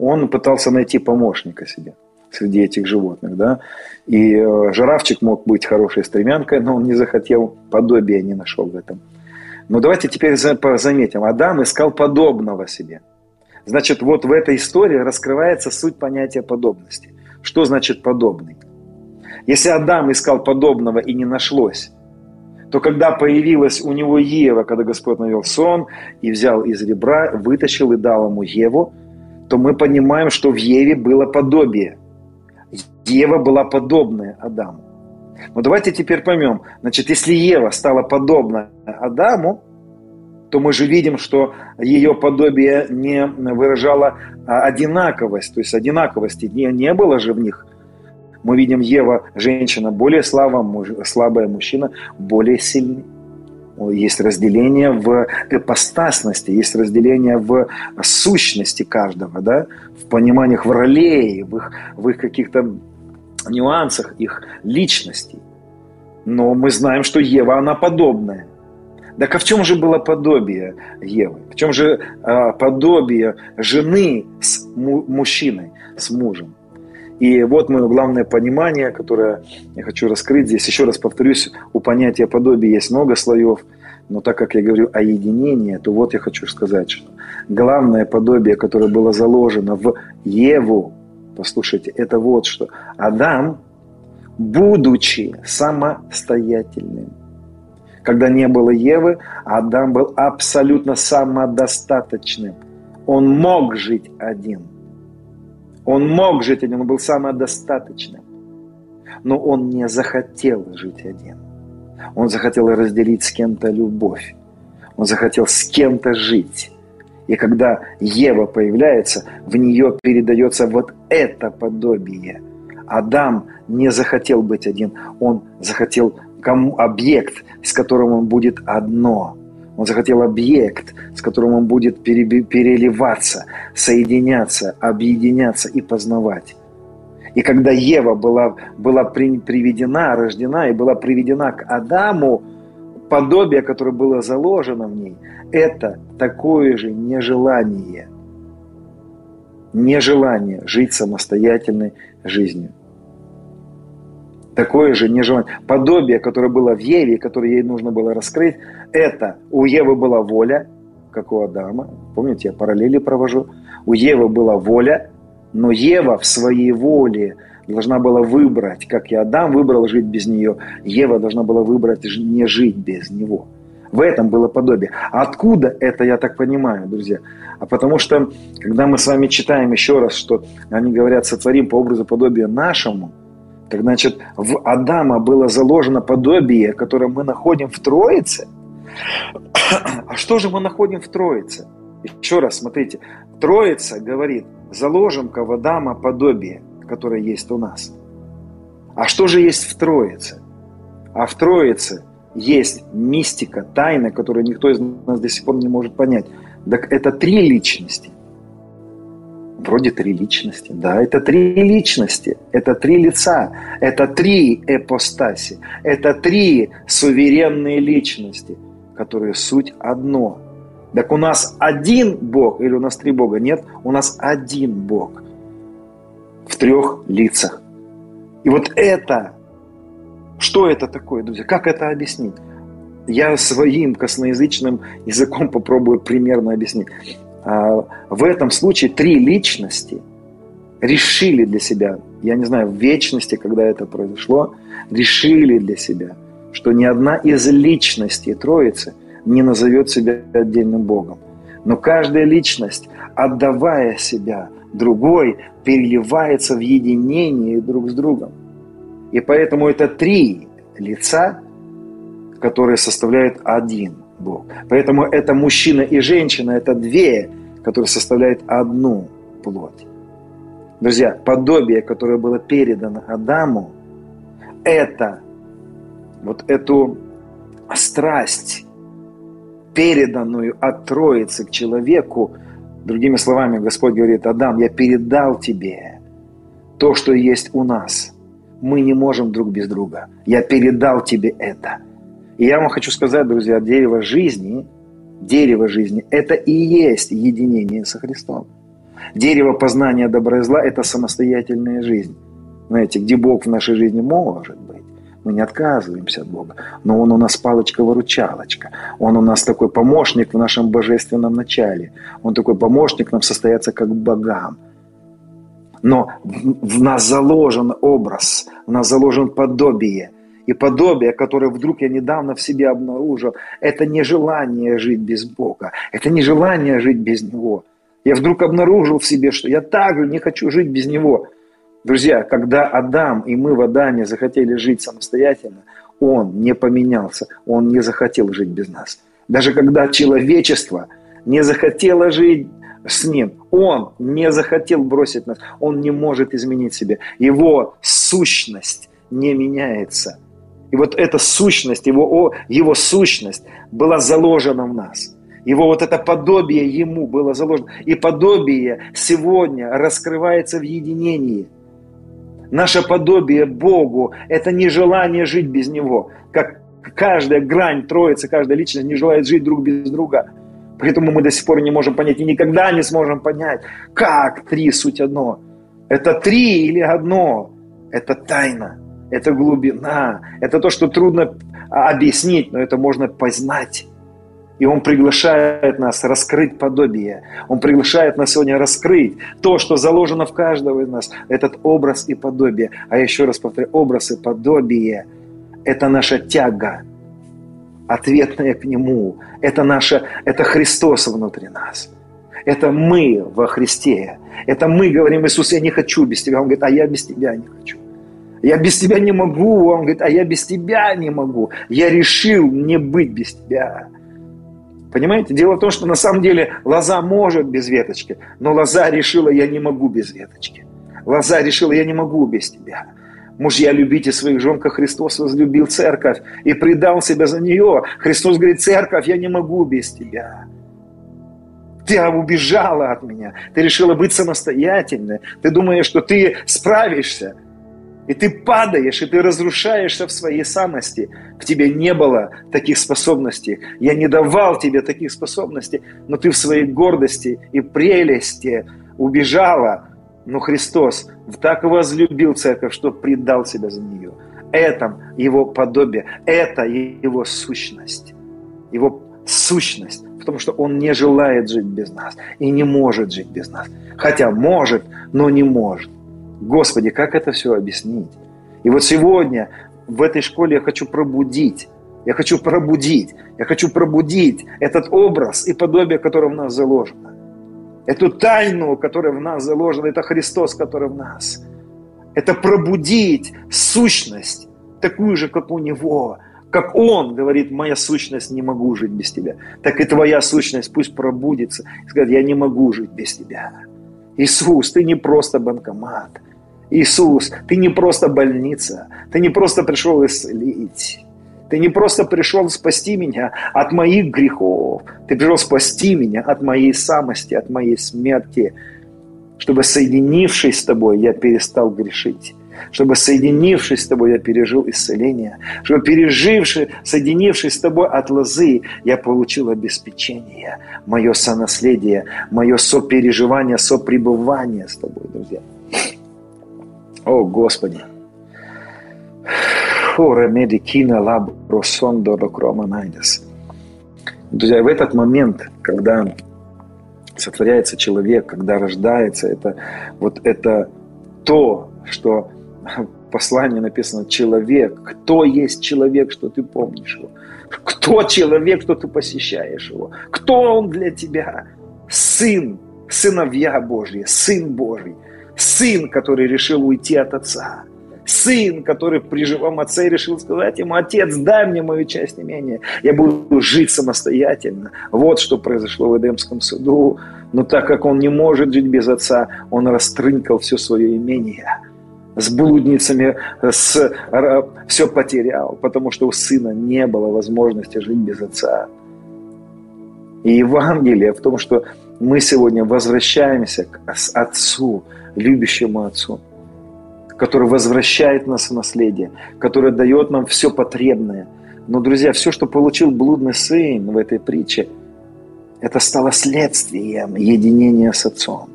он пытался найти помощника себе среди этих животных, да, и э, жирафчик мог быть хорошей стремянкой, но он не захотел, подобия не нашел в этом. Но давайте теперь заметим, Адам искал подобного себе. Значит, вот в этой истории раскрывается суть понятия подобности. Что значит подобный? Если Адам искал подобного и не нашлось, то когда появилась у него Ева, когда Господь навел сон и взял из ребра, вытащил и дал ему Еву, то мы понимаем, что в Еве было подобие. Ева была подобная Адаму. Но давайте теперь поймем. Значит, если Ева стала подобна Адаму, то мы же видим, что ее подобие не выражало а, одинаковость, то есть одинаковости не, не было же в них. Мы видим Ева, женщина более слабая, муж, слабая мужчина более сильный. Есть разделение в эпостасности, есть разделение в сущности каждого, да, в пониманиях в ролей, в их, в их каких-то нюансах их личностей. Но мы знаем, что Ева, она подобная. Так а в чем же было подобие Евы? В чем же а, подобие жены с му- мужчиной, с мужем? И вот мое главное понимание, которое я хочу раскрыть здесь. Еще раз повторюсь, у понятия подобия есть много слоев, но так как я говорю о единении, то вот я хочу сказать, что главное подобие, которое было заложено в Еву, послушайте, это вот что. Адам, будучи самостоятельным, когда не было Евы, Адам был абсолютно самодостаточным. Он мог жить один – он мог жить один, он был самодостаточным. Но он не захотел жить один. Он захотел разделить с кем-то любовь. Он захотел с кем-то жить. И когда Ева появляется, в нее передается вот это подобие. Адам не захотел быть один, он захотел объект, с которым он будет одно. Он захотел объект, с которым он будет переливаться, соединяться, объединяться и познавать. И когда Ева была, была приведена, рождена и была приведена к Адаму, подобие, которое было заложено в ней, это такое же нежелание. Нежелание жить самостоятельной жизнью такое же нежелание. Подобие, которое было в Еве, которое ей нужно было раскрыть, это у Евы была воля, как у Адама. Помните, я параллели провожу. У Евы была воля, но Ева в своей воле должна была выбрать, как и Адам выбрал жить без нее, Ева должна была выбрать не жить без него. В этом было подобие. Откуда это, я так понимаю, друзья? А потому что, когда мы с вами читаем еще раз, что они говорят, сотворим по образу подобия нашему – так значит, в Адама было заложено подобие, которое мы находим в Троице. А что же мы находим в Троице? Еще раз, смотрите. Троица говорит, заложим-ка в Адама подобие, которое есть у нас. А что же есть в Троице? А в Троице есть мистика, тайна, которую никто из нас до сих пор не может понять. Так это три личности. Вроде три личности. Да, это три личности, это три лица, это три эпостаси, это три суверенные личности, которые суть одно. Так у нас один Бог или у нас три Бога? Нет, у нас один Бог в трех лицах. И вот это, что это такое, друзья? Как это объяснить? Я своим косноязычным языком попробую примерно объяснить. А, в этом случае три личности решили для себя, я не знаю, в вечности, когда это произошло, решили для себя, что ни одна из личностей Троицы не назовет себя отдельным Богом. Но каждая личность, отдавая себя другой, переливается в единение друг с другом. И поэтому это три лица, которые составляют один – Бог. Поэтому это мужчина и женщина, это две, которые составляют одну плоть. Друзья, подобие, которое было передано Адаму, это вот эту страсть, переданную от Троицы к человеку, другими словами, Господь говорит, Адам, я передал тебе то, что есть у нас. Мы не можем друг без друга. Я передал тебе это – и я вам хочу сказать, друзья, дерево жизни, дерево жизни – это и есть единение со Христом. Дерево познания добра и зла – это самостоятельная жизнь. Знаете, где Бог в нашей жизни может быть. Мы не отказываемся от Бога, но Он у нас палочка-выручалочка. Он у нас такой помощник в нашем божественном начале. Он такой помощник нам состояться как богам. Но в нас заложен образ, в нас заложен подобие – и подобие, которое вдруг я недавно в себе обнаружил, это не желание жить без Бога, это не желание жить без Него. Я вдруг обнаружил в себе, что я также не хочу жить без Него. Друзья, когда Адам и мы в Адаме захотели жить самостоятельно, он не поменялся, он не захотел жить без нас. Даже когда человечество не захотело жить с ним, он не захотел бросить нас, он не может изменить себя. Его сущность не меняется – И вот эта сущность, его, его сущность была заложена в нас. Его вот это подобие ему было заложено. И подобие сегодня раскрывается в единении. Наше подобие Богу – это не желание жить без Него. Как каждая грань Троицы, каждая личность не желает жить друг без друга. Поэтому мы до сих пор не можем понять и никогда не сможем понять, как три суть одно. Это три или одно. Это тайна, это глубина, это то, что трудно объяснить, но это можно познать. И Он приглашает нас раскрыть подобие. Он приглашает нас сегодня раскрыть то, что заложено в каждого из нас. Этот образ и подобие. А еще раз повторяю, образ и подобие – это наша тяга, ответная к Нему. Это, наша, это Христос внутри нас. Это мы во Христе. Это мы говорим, Иисус, я не хочу без Тебя. Он говорит, а я без Тебя не хочу. Я без тебя не могу. Он говорит, а я без тебя не могу. Я решил не быть без тебя. Понимаете? Дело в том, что на самом деле лоза может без веточки, но лоза решила, я не могу без веточки. Лоза решила, я не могу без тебя. Мужья, любите своих жен, как Христос возлюбил церковь и предал себя за нее. Христос говорит, церковь, я не могу без тебя. Ты убежала от меня. Ты решила быть самостоятельной. Ты думаешь, что ты справишься. И ты падаешь, и ты разрушаешься в своей самости. В тебе не было таких способностей. Я не давал тебе таких способностей, но ты в своей гордости и прелести убежала. Но Христос так возлюбил церковь, что предал себя за нее. Это его подобие, это его сущность. Его сущность в том, что он не желает жить без нас и не может жить без нас. Хотя может, но не может. Господи, как это все объяснить? И вот сегодня в этой школе я хочу пробудить, я хочу пробудить, я хочу пробудить этот образ и подобие, которое в нас заложено. Эту тайну, которая в нас заложена, это Христос, который в нас. Это пробудить сущность, такую же, как у Него, как Он говорит, моя сущность не могу жить без Тебя. Так и твоя сущность пусть пробудится и скажет, я не могу жить без Тебя. Иисус, Ты не просто банкомат – Иисус, ты не просто больница, ты не просто пришел исцелить. Ты не просто пришел спасти меня от моих грехов. Ты пришел спасти меня от моей самости, от моей смерти. Чтобы, соединившись с тобой, я перестал грешить. Чтобы, соединившись с тобой, я пережил исцеление. Чтобы, переживший, соединившись с тобой от лозы, я получил обеспечение. Мое сонаследие, мое сопереживание, сопребывание с тобой, друзья. О, Господи! Оре медикина лабро сондо крома найдес. Друзья, в этот момент, когда сотворяется человек, когда рождается, это вот это то, что в послании написано «человек». Кто есть человек, что ты помнишь его? Кто человек, что ты посещаешь его? Кто он для тебя? Сын, сыновья Божьи, Сын Божий – Сын, который решил уйти от отца. Сын, который при живом отце решил сказать ему, отец, дай мне мою часть имения, я буду жить самостоятельно. Вот что произошло в Эдемском саду. Но так как он не может жить без отца, он растрынкал все свое имение с блудницами, с, все потерял, потому что у сына не было возможности жить без отца. И Евангелие в том, что мы сегодня возвращаемся к Отцу, любящему Отцу, который возвращает нас в наследие, который дает нам все потребное. Но, друзья, все, что получил блудный сын в этой притче, это стало следствием единения с Отцом.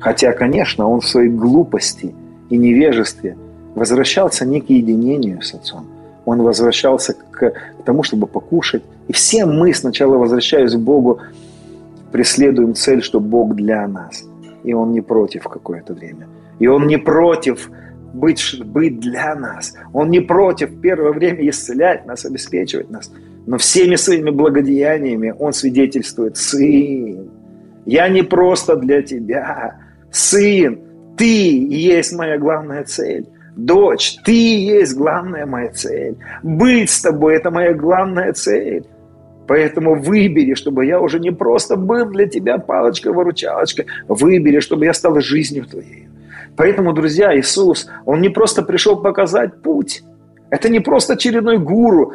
Хотя, конечно, он в своей глупости и невежестве возвращался не к единению с Отцом. Он возвращался к тому, чтобы покушать. И все мы сначала, возвращаясь к Богу, преследуем цель, что Бог для нас – и Он не против какое-то время. И Он не против быть, быть для нас. Он не против первое время исцелять нас, обеспечивать нас. Но всеми своими благодеяниями Он свидетельствует, Сын, я не просто для тебя. Сын, ты есть моя главная цель. Дочь, ты есть главная моя цель. Быть с тобой – это моя главная цель. Поэтому выбери, чтобы я уже не просто был для тебя палочкой-выручалочкой. Выбери, чтобы я стал жизнью твоей. Поэтому, друзья, Иисус, Он не просто пришел показать путь. Это не просто очередной гуру,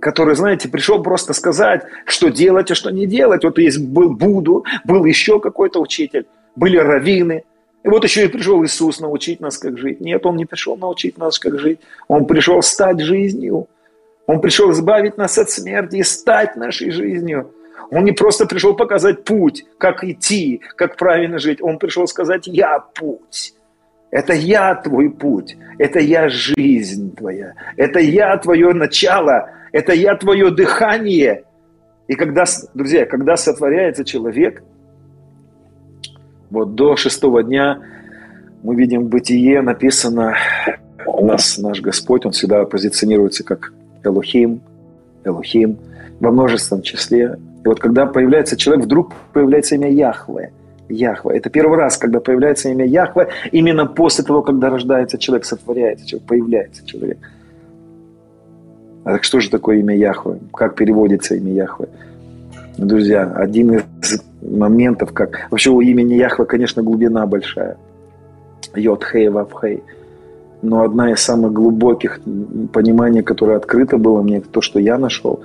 который, знаете, пришел просто сказать, что делать, а что не делать. Вот есть был Буду, был еще какой-то учитель, были раввины. И вот еще и пришел Иисус научить нас, как жить. Нет, Он не пришел научить нас, как жить. Он пришел стать жизнью. Он пришел избавить нас от смерти и стать нашей жизнью. Он не просто пришел показать путь, как идти, как правильно жить. Он пришел сказать «Я путь». Это я твой путь, это я жизнь твоя, это я твое начало, это я твое дыхание. И когда, друзья, когда сотворяется человек, вот до шестого дня мы видим в бытие написано, у нас наш Господь, Он всегда позиционируется как Элохим, Элохим, во множественном числе. И вот когда появляется человек, вдруг появляется имя Яхве. Яхве. Это первый раз, когда появляется имя Яхве, именно после того, когда рождается человек, сотворяется человек, появляется человек. А так что же такое имя Яхве? Как переводится имя Яхве? Друзья, один из моментов, как... Вообще у имени Яхве, конечно, глубина большая. Йод, Хей, Вав, Хей. Но одна из самых глубоких пониманий, которое открыто было мне, то, что я нашел,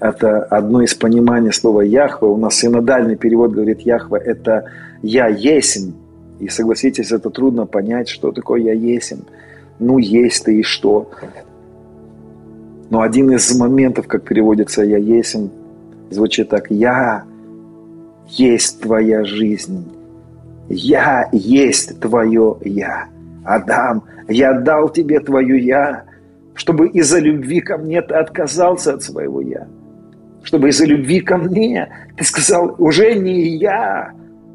это одно из пониманий слова Яхве. У нас синодальный перевод говорит Яхве – это «я есим». И согласитесь, это трудно понять, что такое «я есим». Ну, есть ты и что? Но один из моментов, как переводится «я есим», звучит так «я есть твоя жизнь». Я есть твое «я». Адам, я дал тебе твое «я», чтобы из-за любви ко мне ты отказался от своего «я» чтобы из-за любви ко мне ты сказал, уже не я,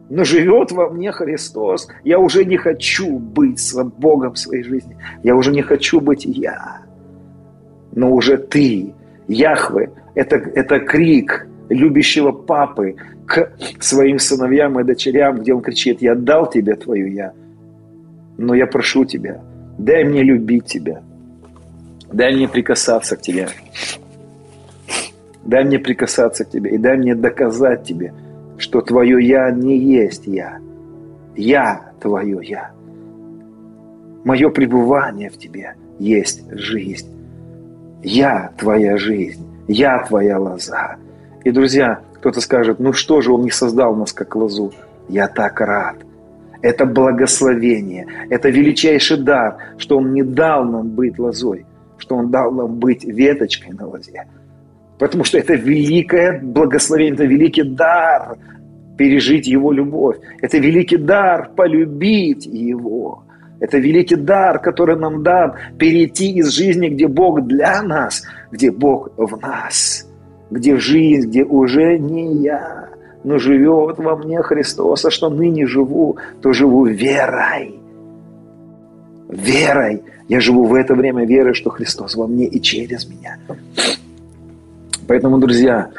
но живет во мне Христос. Я уже не хочу быть с Богом в своей жизни. Я уже не хочу быть я, но уже ты. Яхве – это, это крик любящего папы к своим сыновьям и дочерям, где он кричит, я дал тебе твою я, но я прошу тебя, дай мне любить тебя, дай мне прикасаться к тебе. Дай мне прикасаться к тебе и дай мне доказать тебе, что твое «я» не есть «я». «Я» твое «я». Мое пребывание в тебе есть жизнь. Я твоя жизнь, я твоя лоза. И, друзья, кто-то скажет, ну что же, он не создал нас как лозу. Я так рад. Это благословение, это величайший дар, что он не дал нам быть лозой, что он дал нам быть веточкой на лозе. Потому что это великое благословение, это великий дар пережить Его любовь. Это великий дар полюбить Его. Это великий дар, который нам дан перейти из жизни, где Бог для нас, где Бог в нас, где жизнь, где уже не я, но живет во мне Христос, а что ныне живу, то живу верой. Верой. Я живу в это время верой, что Христос во мне и через меня. Поэтому, друзья,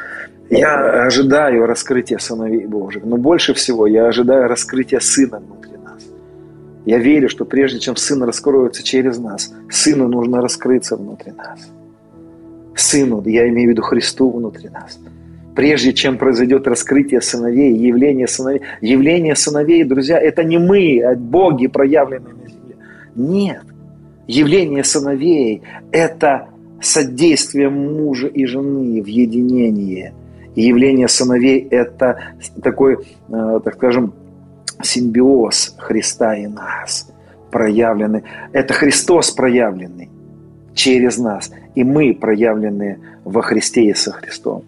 я ожидаю раскрытия сыновей Божьих, но больше всего я ожидаю раскрытия Сына внутри нас. Я верю, что прежде чем Сын раскроется через нас, Сыну нужно раскрыться внутри нас. Сыну, я имею в виду Христу внутри нас. Прежде чем произойдет раскрытие сыновей, явление сыновей. Явление сыновей, друзья, это не мы, а боги, проявленные на земле. Нет. Явление сыновей – это содействие мужа и жены в единении. И явление сыновей – это такой, э, так скажем, симбиоз Христа и нас проявленный. Это Христос проявленный через нас, и мы проявленные во Христе и со Христом.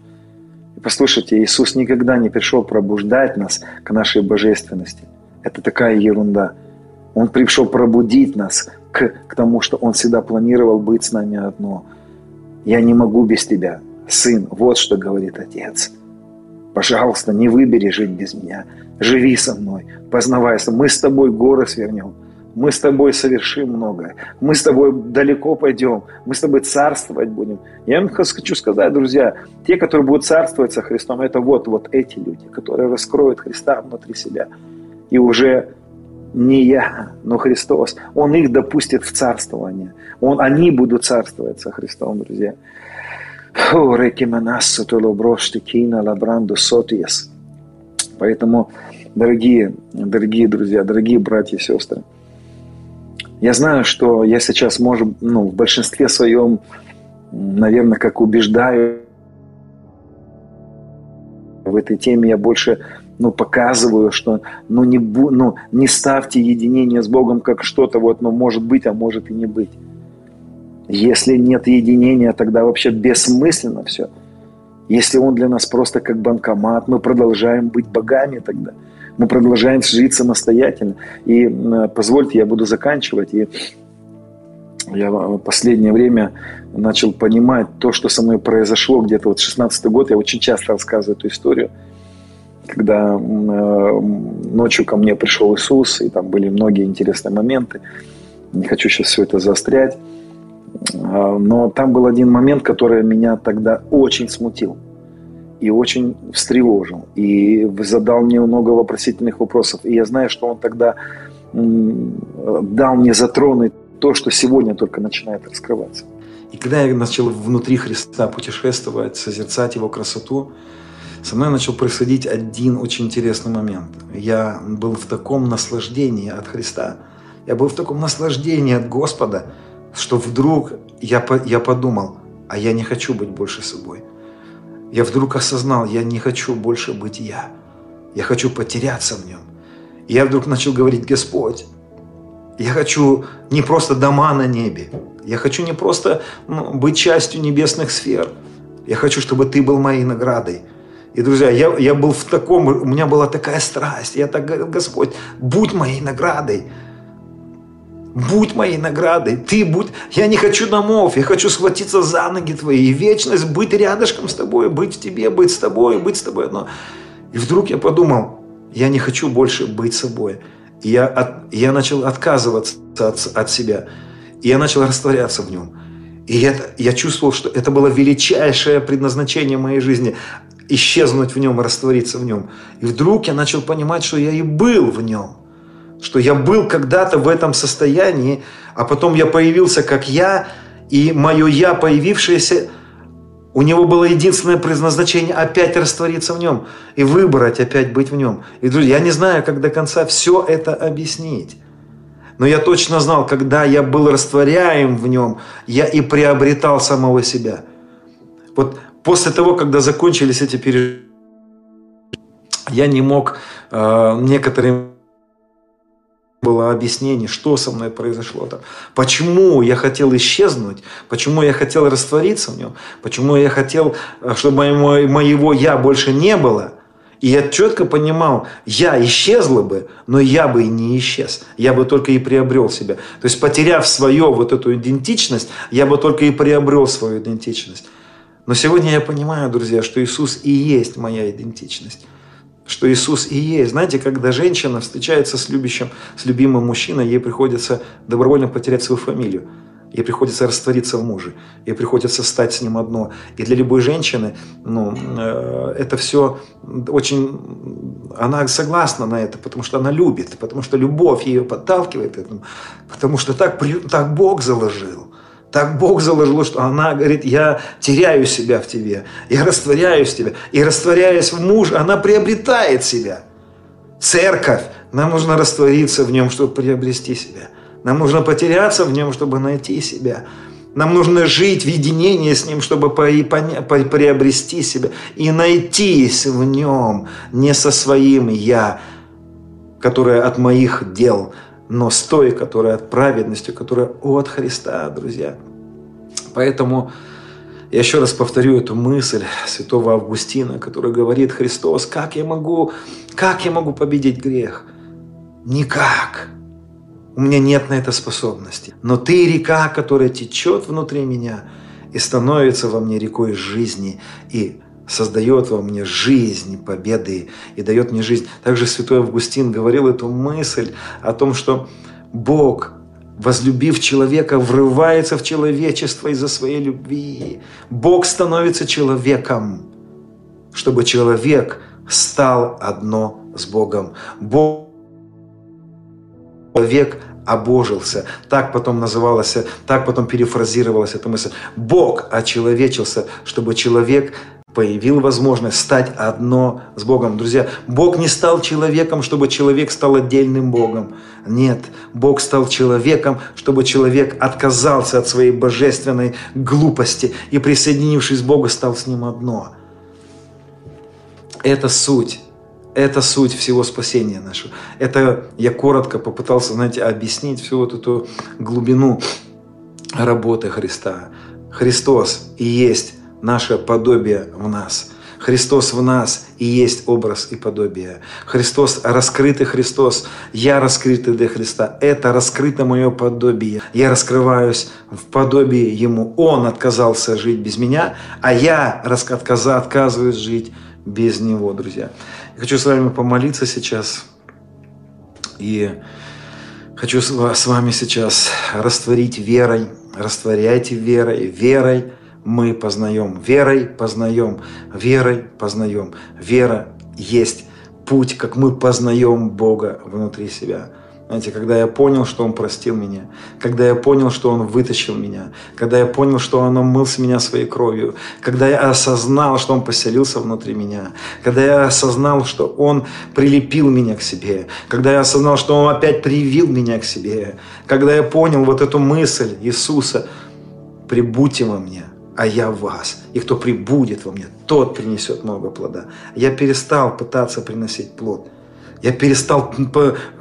Послушайте, Иисус никогда не пришел пробуждать нас к нашей божественности. Это такая ерунда. Он пришел пробудить нас к, к тому, что Он всегда планировал быть с нами одно – я не могу без тебя, сын, вот что говорит отец. Пожалуйста, не выбери жить без меня. Живи со мной, познавайся. Мы с тобой горы свернем. Мы с тобой совершим многое. Мы с тобой далеко пойдем. Мы с тобой царствовать будем. Я вам хочу сказать, друзья, те, которые будут царствовать со Христом, это вот, вот эти люди, которые раскроют Христа внутри себя. И уже не я, но Христос. Он их допустит в царствование. Он, они будут царствовать со Христом, друзья. Поэтому, дорогие, дорогие друзья, дорогие братья и сестры, Я знаю, что я сейчас, может, ну, в большинстве своем, наверное, как убеждаю в этой теме, я больше ну, показываю, что ну, не, бу, ну, не ставьте единение с Богом как что-то, вот, ну, может быть, а может и не быть. Если нет единения, тогда вообще бессмысленно все. Если Он для нас просто как банкомат, мы продолжаем быть богами тогда. Мы продолжаем жить самостоятельно. И позвольте, я буду заканчивать. И я в последнее время начал понимать то, что со мной произошло где-то вот 16 год. Я очень часто рассказываю эту историю когда э, ночью ко мне пришел Иисус, и там были многие интересные моменты. Не хочу сейчас все это заострять. А, но там был один момент, который меня тогда очень смутил и очень встревожил. И задал мне много вопросительных вопросов. И я знаю, что он тогда дал мне затронуть то, что сегодня только начинает раскрываться. И когда я начал внутри Христа путешествовать, созерцать Его красоту, со мной начал происходить один очень интересный момент. Я был в таком наслаждении от Христа, я был в таком наслаждении от Господа, что вдруг я, я подумал, а я не хочу быть больше собой. Я вдруг осознал, я не хочу больше быть я. Я хочу потеряться в нем. И я вдруг начал говорить, Господь, я хочу не просто дома на небе. Я хочу не просто ну, быть частью небесных сфер. Я хочу, чтобы Ты был моей наградой. И, друзья, я, я был в таком, у меня была такая страсть. Я так говорил, Господь, будь моей наградой. Будь моей наградой. Ты будь... Я не хочу домов. Я хочу схватиться за ноги твои. И вечность быть рядышком с тобой, быть в тебе, быть с тобой, быть с тобой. Но... И вдруг я подумал, я не хочу больше быть собой. И я, от... я начал отказываться от, от себя. И я начал растворяться в нем. И это, я чувствовал, что это было величайшее предназначение моей жизни исчезнуть в нем раствориться в нем. И вдруг я начал понимать, что я и был в нем. Что я был когда-то в этом состоянии, а потом я появился как я, и мое «я», появившееся, у него было единственное предназначение опять раствориться в нем и выбрать опять быть в нем. И, друзья, я не знаю, как до конца все это объяснить. Но я точно знал, когда я был растворяем в нем, я и приобретал самого себя. Вот после того, когда закончились эти переживания, я не мог э, некоторым было объяснение, что со мной произошло там, почему я хотел исчезнуть, почему я хотел раствориться в нем, почему я хотел, э, чтобы моего, я больше не было. И я четко понимал, я исчезла бы, но я бы и не исчез. Я бы только и приобрел себя. То есть, потеряв свою вот эту идентичность, я бы только и приобрел свою идентичность. Но сегодня я понимаю, друзья, что Иисус и есть моя идентичность. Что Иисус и есть. Знаете, когда женщина встречается с любящим, с любимым мужчиной, ей приходится добровольно потерять свою фамилию. Ей приходится раствориться в муже, ей приходится стать с ним одно. И для любой женщины ну, э, это все очень... Она согласна на это, потому что она любит, потому что любовь ее подталкивает этому, потому что так, так Бог заложил. Так Бог заложил, что она говорит, я теряю себя в тебе, я растворяюсь в тебе. И растворяясь в муж, она приобретает себя. Церковь, нам нужно раствориться в нем, чтобы приобрести себя. Нам нужно потеряться в нем, чтобы найти себя. Нам нужно жить в единении с Ним, чтобы приобрести себя и найтись в Нем, не со своим «я», которое от моих дел, но с той, которая от праведности, которая от Христа, друзья. Поэтому я еще раз повторю эту мысль святого Августина, который говорит, Христос, как я могу, как я могу победить грех? Никак. У меня нет на это способности. Но ты река, которая течет внутри меня и становится во мне рекой жизни и создает во мне жизнь победы и дает мне жизнь. Также святой Августин говорил эту мысль о том, что Бог, возлюбив человека, врывается в человечество из-за своей любви. Бог становится человеком, чтобы человек стал одно с Богом. Бог человек обожился. Так потом называлось, так потом перефразировалась эта мысль. Бог очеловечился, чтобы человек появил возможность стать одно с Богом. Друзья, Бог не стал человеком, чтобы человек стал отдельным Богом. Нет, Бог стал человеком, чтобы человек отказался от своей божественной глупости и, присоединившись к Богу, стал с ним одно. Это суть. Это суть всего спасения нашего. Это я коротко попытался, знаете, объяснить всю вот эту глубину работы Христа. Христос и есть наше подобие в нас. Христос в нас и есть образ и подобие. Христос, раскрытый Христос, я раскрытый для Христа. Это раскрыто мое подобие. Я раскрываюсь в подобии Ему. Он отказался жить без меня, а я отказа, отказываюсь жить без Него, друзья. Я хочу с вами помолиться сейчас. И хочу с вами сейчас растворить верой. Растворяйте верой, верой мы познаем. Верой познаем, верой познаем. Вера есть путь, как мы познаем Бога внутри себя. Знаете, когда я понял, что Он простил меня, когда я понял, что Он вытащил меня, когда я понял, что Он омыл с меня своей кровью, когда я осознал, что Он поселился внутри меня, когда я осознал, что Он прилепил меня к себе, когда я осознал, что Он опять привил меня к себе, когда я понял вот эту мысль Иисуса, прибудьте во мне, а я вас. И кто прибудет во мне, тот принесет много плода. Я перестал пытаться приносить плод. Я перестал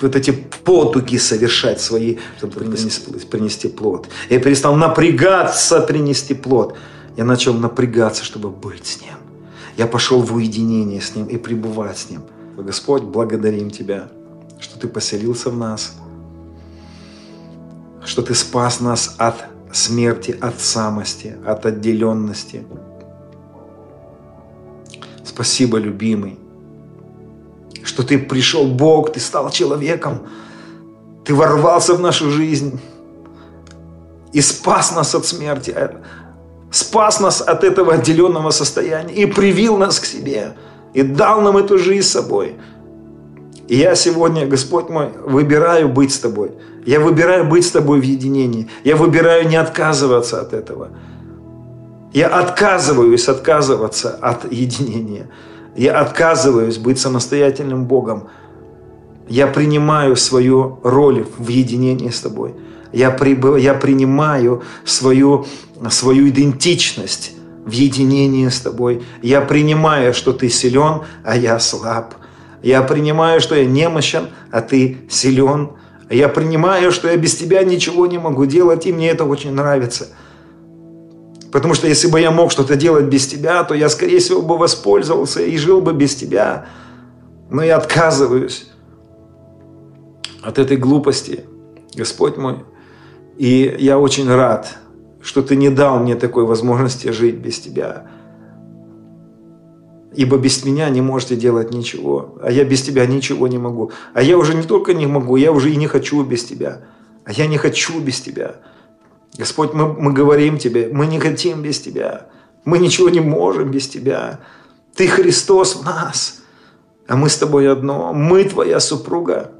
вот эти потуги совершать свои, чтобы принести, принести плод. Я перестал напрягаться принести плод. Я начал напрягаться, чтобы быть с Ним. Я пошел в уединение с Ним и пребывать с Ним. Господь, благодарим Тебя, что Ты поселился в нас, что Ты спас нас от смерти, от самости, от отделенности. Спасибо, любимый, что ты пришел, Бог, ты стал человеком, ты ворвался в нашу жизнь и спас нас от смерти, спас нас от этого отделенного состояния и привил нас к себе, и дал нам эту жизнь с собой. И я сегодня, Господь мой, выбираю быть с Тобой – я выбираю быть с тобой в единении. Я выбираю не отказываться от этого. Я отказываюсь отказываться от единения. Я отказываюсь быть самостоятельным Богом. Я принимаю свою роль в единении с тобой. Я, прибыв, я принимаю свою, свою идентичность в единении с тобой. Я принимаю, что ты силен, а я слаб. Я принимаю, что я немощен, а ты силен. Я принимаю, что я без тебя ничего не могу делать, и мне это очень нравится. Потому что если бы я мог что-то делать без тебя, то я, скорее всего, бы воспользовался и жил бы без тебя. Но я отказываюсь от этой глупости, Господь мой. И я очень рад, что Ты не дал мне такой возможности жить без Тебя. Ибо без меня не можете делать ничего, а я без тебя ничего не могу. А я уже не только не могу, я уже и не хочу без тебя. А я не хочу без тебя. Господь, мы, мы говорим тебе, мы не хотим без тебя. Мы ничего не можем без тебя. Ты Христос в нас, а мы с тобой одно. Мы твоя супруга.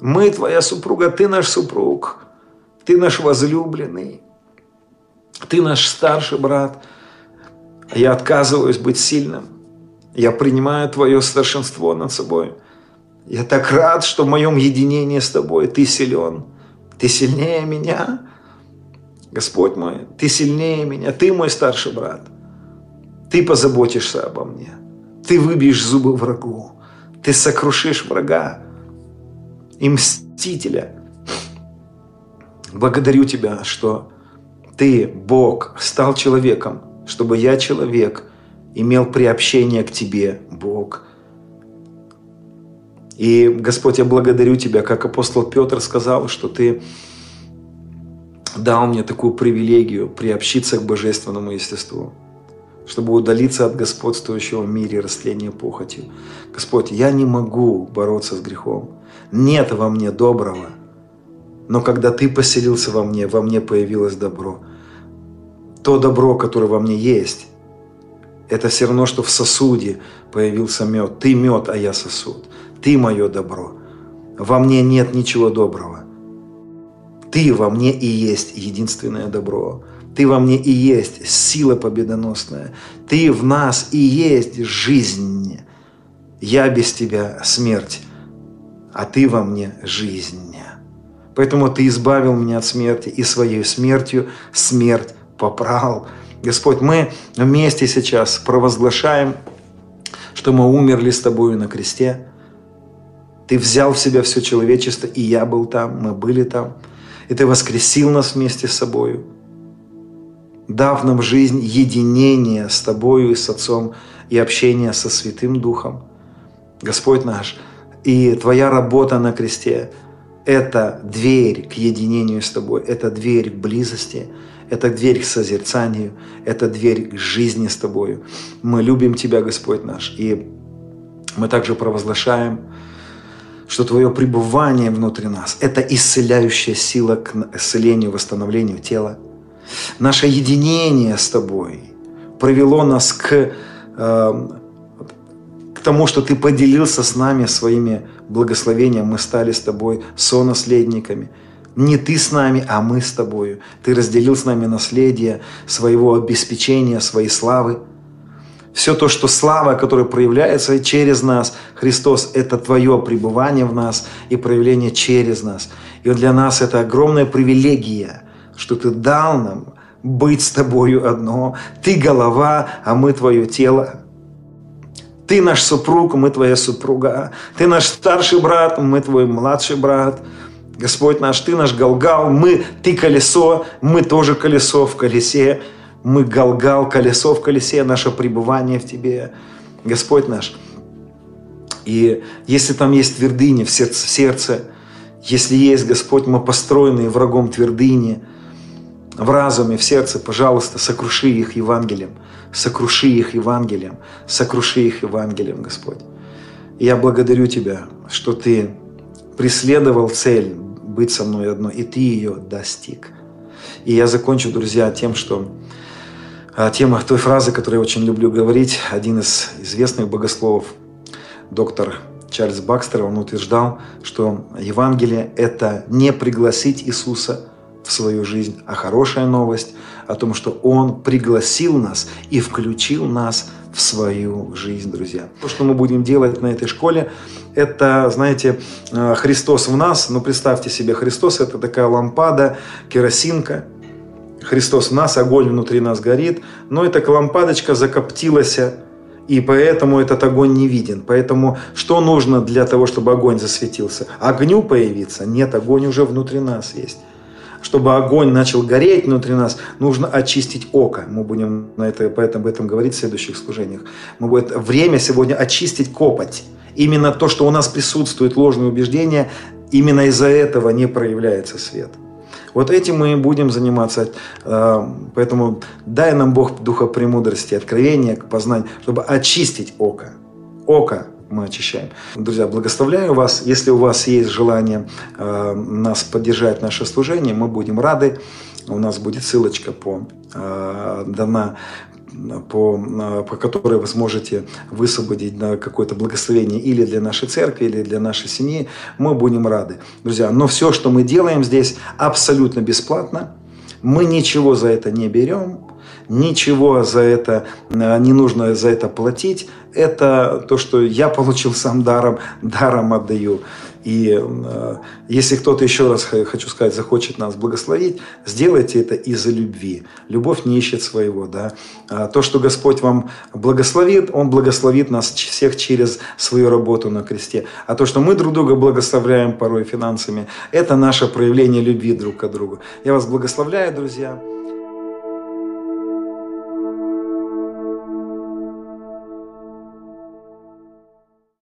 Мы твоя супруга, ты наш супруг. Ты наш возлюбленный. Ты наш старший брат. Я отказываюсь быть сильным. Я принимаю Твое старшинство над собой. Я так рад, что в моем единении с Тобой Ты силен. Ты сильнее меня. Господь мой, Ты сильнее меня. Ты мой старший брат. Ты позаботишься обо мне. Ты выбьешь зубы врагу. Ты сокрушишь врага и мстителя. Благодарю Тебя, что Ты, Бог, стал человеком, чтобы я, человек, имел приобщение к Тебе, Бог. И, Господь, я благодарю Тебя, как апостол Петр сказал, что Ты дал мне такую привилегию приобщиться к божественному естеству, чтобы удалиться от господствующего в мире растления похотью. Господь, я не могу бороться с грехом. Нет во мне доброго. Но когда Ты поселился во мне, во мне появилось добро. То добро, которое во мне есть, это все равно, что в сосуде появился мед. Ты мед, а я сосуд. Ты мое добро. Во мне нет ничего доброго. Ты во мне и есть единственное добро. Ты во мне и есть сила победоносная. Ты в нас и есть жизнь. Я без тебя смерть, а ты во мне жизнь. Поэтому ты избавил меня от смерти и своей смертью смерть попрал. Господь, мы вместе сейчас провозглашаем, что мы умерли с тобою на кресте. Ты взял в себя все человечество, и я был там, мы были там. И ты воскресил нас вместе с собою дав нам жизнь единения с Тобою и с Отцом и общение со Святым Духом. Господь наш, и Твоя работа на кресте – это дверь к единению с Тобой, это дверь к близости, это дверь к созерцанию, это дверь к жизни с Тобою. Мы любим Тебя, Господь наш, и мы также провозглашаем, что Твое пребывание внутри нас – это исцеляющая сила к исцелению, восстановлению тела – Наше единение с Тобой привело нас к, э, к тому, что Ты поделился с нами своими благословениями. Мы стали с Тобой сонаследниками. Не Ты с нами, а мы с Тобою. Ты разделил с нами наследие своего обеспечения, своей славы. Все то, что слава, которая проявляется через нас, Христос, это Твое пребывание в нас и проявление через нас. И для нас это огромная привилегия – что Ты дал нам быть с Тобою одно. Ты голова, а мы Твое тело. Ты наш супруг, мы Твоя супруга. Ты наш старший брат, мы Твой младший брат. Господь наш, Ты наш Галгал, мы, Ты колесо, мы тоже колесо в колесе. Мы Галгал, колесо в колесе, наше пребывание в Тебе. Господь наш. И если там есть твердыни в сердце, в сердце если есть, Господь, мы построенные врагом твердыни – в разуме, в сердце, пожалуйста, сокруши их Евангелием, сокруши их Евангелием, сокруши их Евангелием, Господь. И я благодарю Тебя, что Ты преследовал цель быть со мной одно, и Ты ее достиг. И я закончу, друзья, тем, что а, тема той фразы, которую я очень люблю говорить, один из известных богословов, доктор Чарльз Бакстер, он утверждал, что Евангелие – это не пригласить Иисуса – в свою жизнь, а хорошая новость о том, что Он пригласил нас и включил нас в свою жизнь, друзья. То, что мы будем делать на этой школе, это, знаете, э, Христос в нас. Ну, представьте себе, Христос – это такая лампада, керосинка. Христос в нас, огонь внутри нас горит, но эта лампадочка закоптилась, и поэтому этот огонь не виден. Поэтому что нужно для того, чтобы огонь засветился? Огню появиться? Нет, огонь уже внутри нас есть чтобы огонь начал гореть внутри нас, нужно очистить око. Мы будем на это, поэтому об этом говорить в следующих служениях. Мы будем время сегодня очистить копоть. Именно то, что у нас присутствует ложные убеждения, именно из-за этого не проявляется свет. Вот этим мы и будем заниматься. Э, поэтому дай нам Бог духа премудрости, откровения, познания, чтобы очистить око. Око мы очищаем. Друзья, благословляю вас. Если у вас есть желание э, нас поддержать наше служение, мы будем рады. У нас будет ссылочка по, э, дана по, э, по которой вы сможете высвободить на какое-то благословение или для нашей церкви, или для нашей семьи, мы будем рады. Друзья, но все, что мы делаем здесь, абсолютно бесплатно. Мы ничего за это не берем, ничего за это э, не нужно за это платить. Это то, что я получил сам даром, даром отдаю. И э, если кто-то, еще раз хочу сказать, захочет нас благословить, сделайте это из-за любви. Любовь не ищет своего. Да? А то, что Господь вам благословит, Он благословит нас всех через свою работу на кресте. А то, что мы друг друга благословляем порой финансами, это наше проявление любви друг к другу. Я вас благословляю, друзья.